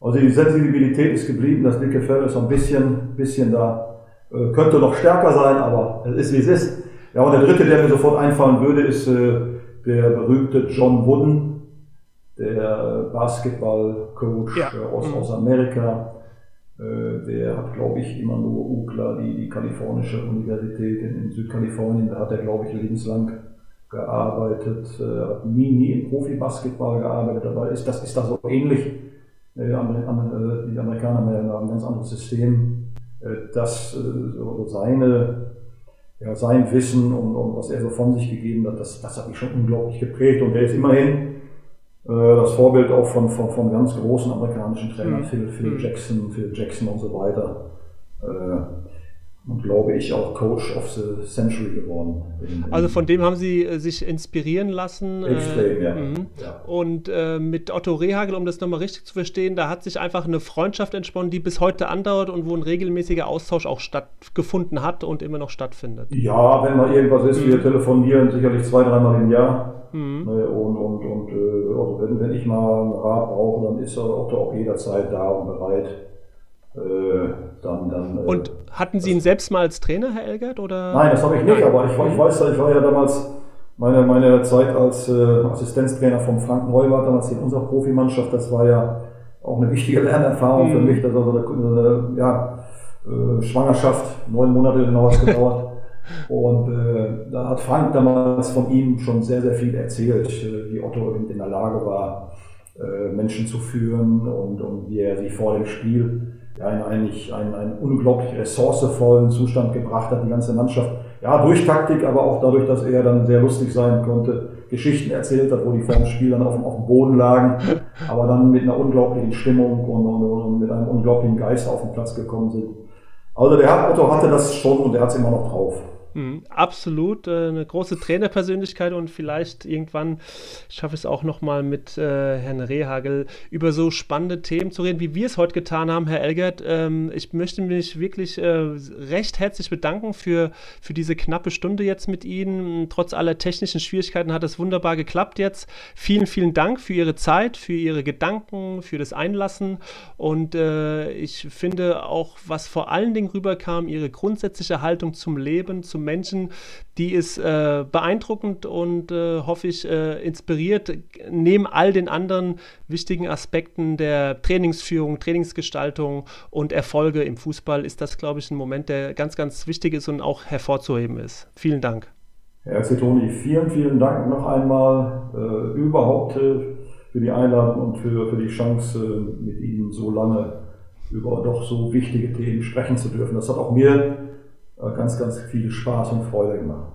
Also die Sensibilität ist geblieben, das dicke Fell ist so ein bisschen, bisschen da, äh, könnte noch stärker sein, aber es ist wie es ist. Ja, und der dritte, der mir sofort einfallen würde, ist äh, der berühmte John Wooden, der Basketballcoach ja. Äh, aus, mhm. aus Amerika äh, der hat, glaube ich, immer nur UCLA, die, die kalifornische Universität in, Südkalifornien, da hat er, glaube ich, lebenslang gearbeitet, äh, hat nie, nie im Profi-Basketball gearbeitet, aber ist, das ist da so ähnlich. Äh, die Amerikaner haben ein ganz anderes System, dass seine, ja, sein Wissen und, und was er so von sich gegeben hat, das, das hat mich schon unglaublich geprägt und er ist immerhin das Vorbild auch von, von, von ganz großen amerikanischen Trainern, mhm. Phil, Phil mhm. Jackson, Phil Jackson und so weiter. Äh, und glaube ich auch Coach of the Century geworden. also von dem haben Sie äh, sich inspirieren lassen. Extrem, äh, ja. Mhm. ja. Und äh, mit Otto Rehagel, um das nochmal richtig zu verstehen, da hat sich einfach eine Freundschaft entsponnen, die bis heute andauert und wo ein regelmäßiger Austausch auch stattgefunden hat und immer noch stattfindet. Ja, wenn mal irgendwas ist, mhm. wir telefonieren sicherlich zwei, dreimal im Jahr. Mhm. Ne, und, und, und äh, also wenn, wenn ich mal einen Rat brauche, dann ist Otto auch jederzeit da und bereit äh, dann, dann, äh, Und hatten Sie ihn selbst mal als Trainer, Herr Elgert? Oder? Nein, das habe ich nicht, aber ich, ich weiß, ich war ja damals meine, meine Zeit als äh, Assistenztrainer vom Frank Neubart, damals in unserer Profimannschaft, das war ja auch eine wichtige Lernerfahrung mhm. für mich. Das war so eine, eine ja, äh, Schwangerschaft, neun Monate genau hat es gedauert. Und äh, da hat Frank damals von ihm schon sehr, sehr viel erzählt, äh, wie Otto in der Lage war, äh, Menschen zu führen und, und wie er sie vor dem Spiel ja, eigentlich einen, einen unglaublich ressourcevollen Zustand gebracht hat, die ganze Mannschaft. Ja, durch Taktik, aber auch dadurch, dass er dann sehr lustig sein konnte, Geschichten erzählt hat, wo die vor dem Spiel dann auf, auf dem Boden lagen, aber dann mit einer unglaublichen Stimmung und, und, und mit einem unglaublichen Geist auf den Platz gekommen sind. Also der Otto hatte das schon und er hat es immer noch drauf. Mhm, absolut, äh, eine große Trainerpersönlichkeit und vielleicht irgendwann schaffe ich es auch nochmal mit äh, Herrn Rehagel über so spannende Themen zu reden, wie wir es heute getan haben, Herr Elgert. Ähm, ich möchte mich wirklich äh, recht herzlich bedanken für, für diese knappe Stunde jetzt mit Ihnen. Trotz aller technischen Schwierigkeiten hat es wunderbar geklappt jetzt. Vielen, vielen Dank für Ihre Zeit, für Ihre Gedanken, für das Einlassen und äh, ich finde auch, was vor allen Dingen rüberkam, Ihre grundsätzliche Haltung zum Leben, zum Menschen, die ist äh, beeindruckend und äh, hoffe ich äh, inspiriert. Neben all den anderen wichtigen Aspekten der Trainingsführung, Trainingsgestaltung und Erfolge im Fußball ist das, glaube ich, ein Moment, der ganz, ganz wichtig ist und auch hervorzuheben ist. Vielen Dank. Herr Toni, vielen, vielen Dank noch einmal äh, überhaupt äh, für die Einladung und für, für die Chance, äh, mit Ihnen so lange über doch so wichtige Themen sprechen zu dürfen. Das hat auch mir ganz, ganz viel Spaß und Freude gemacht.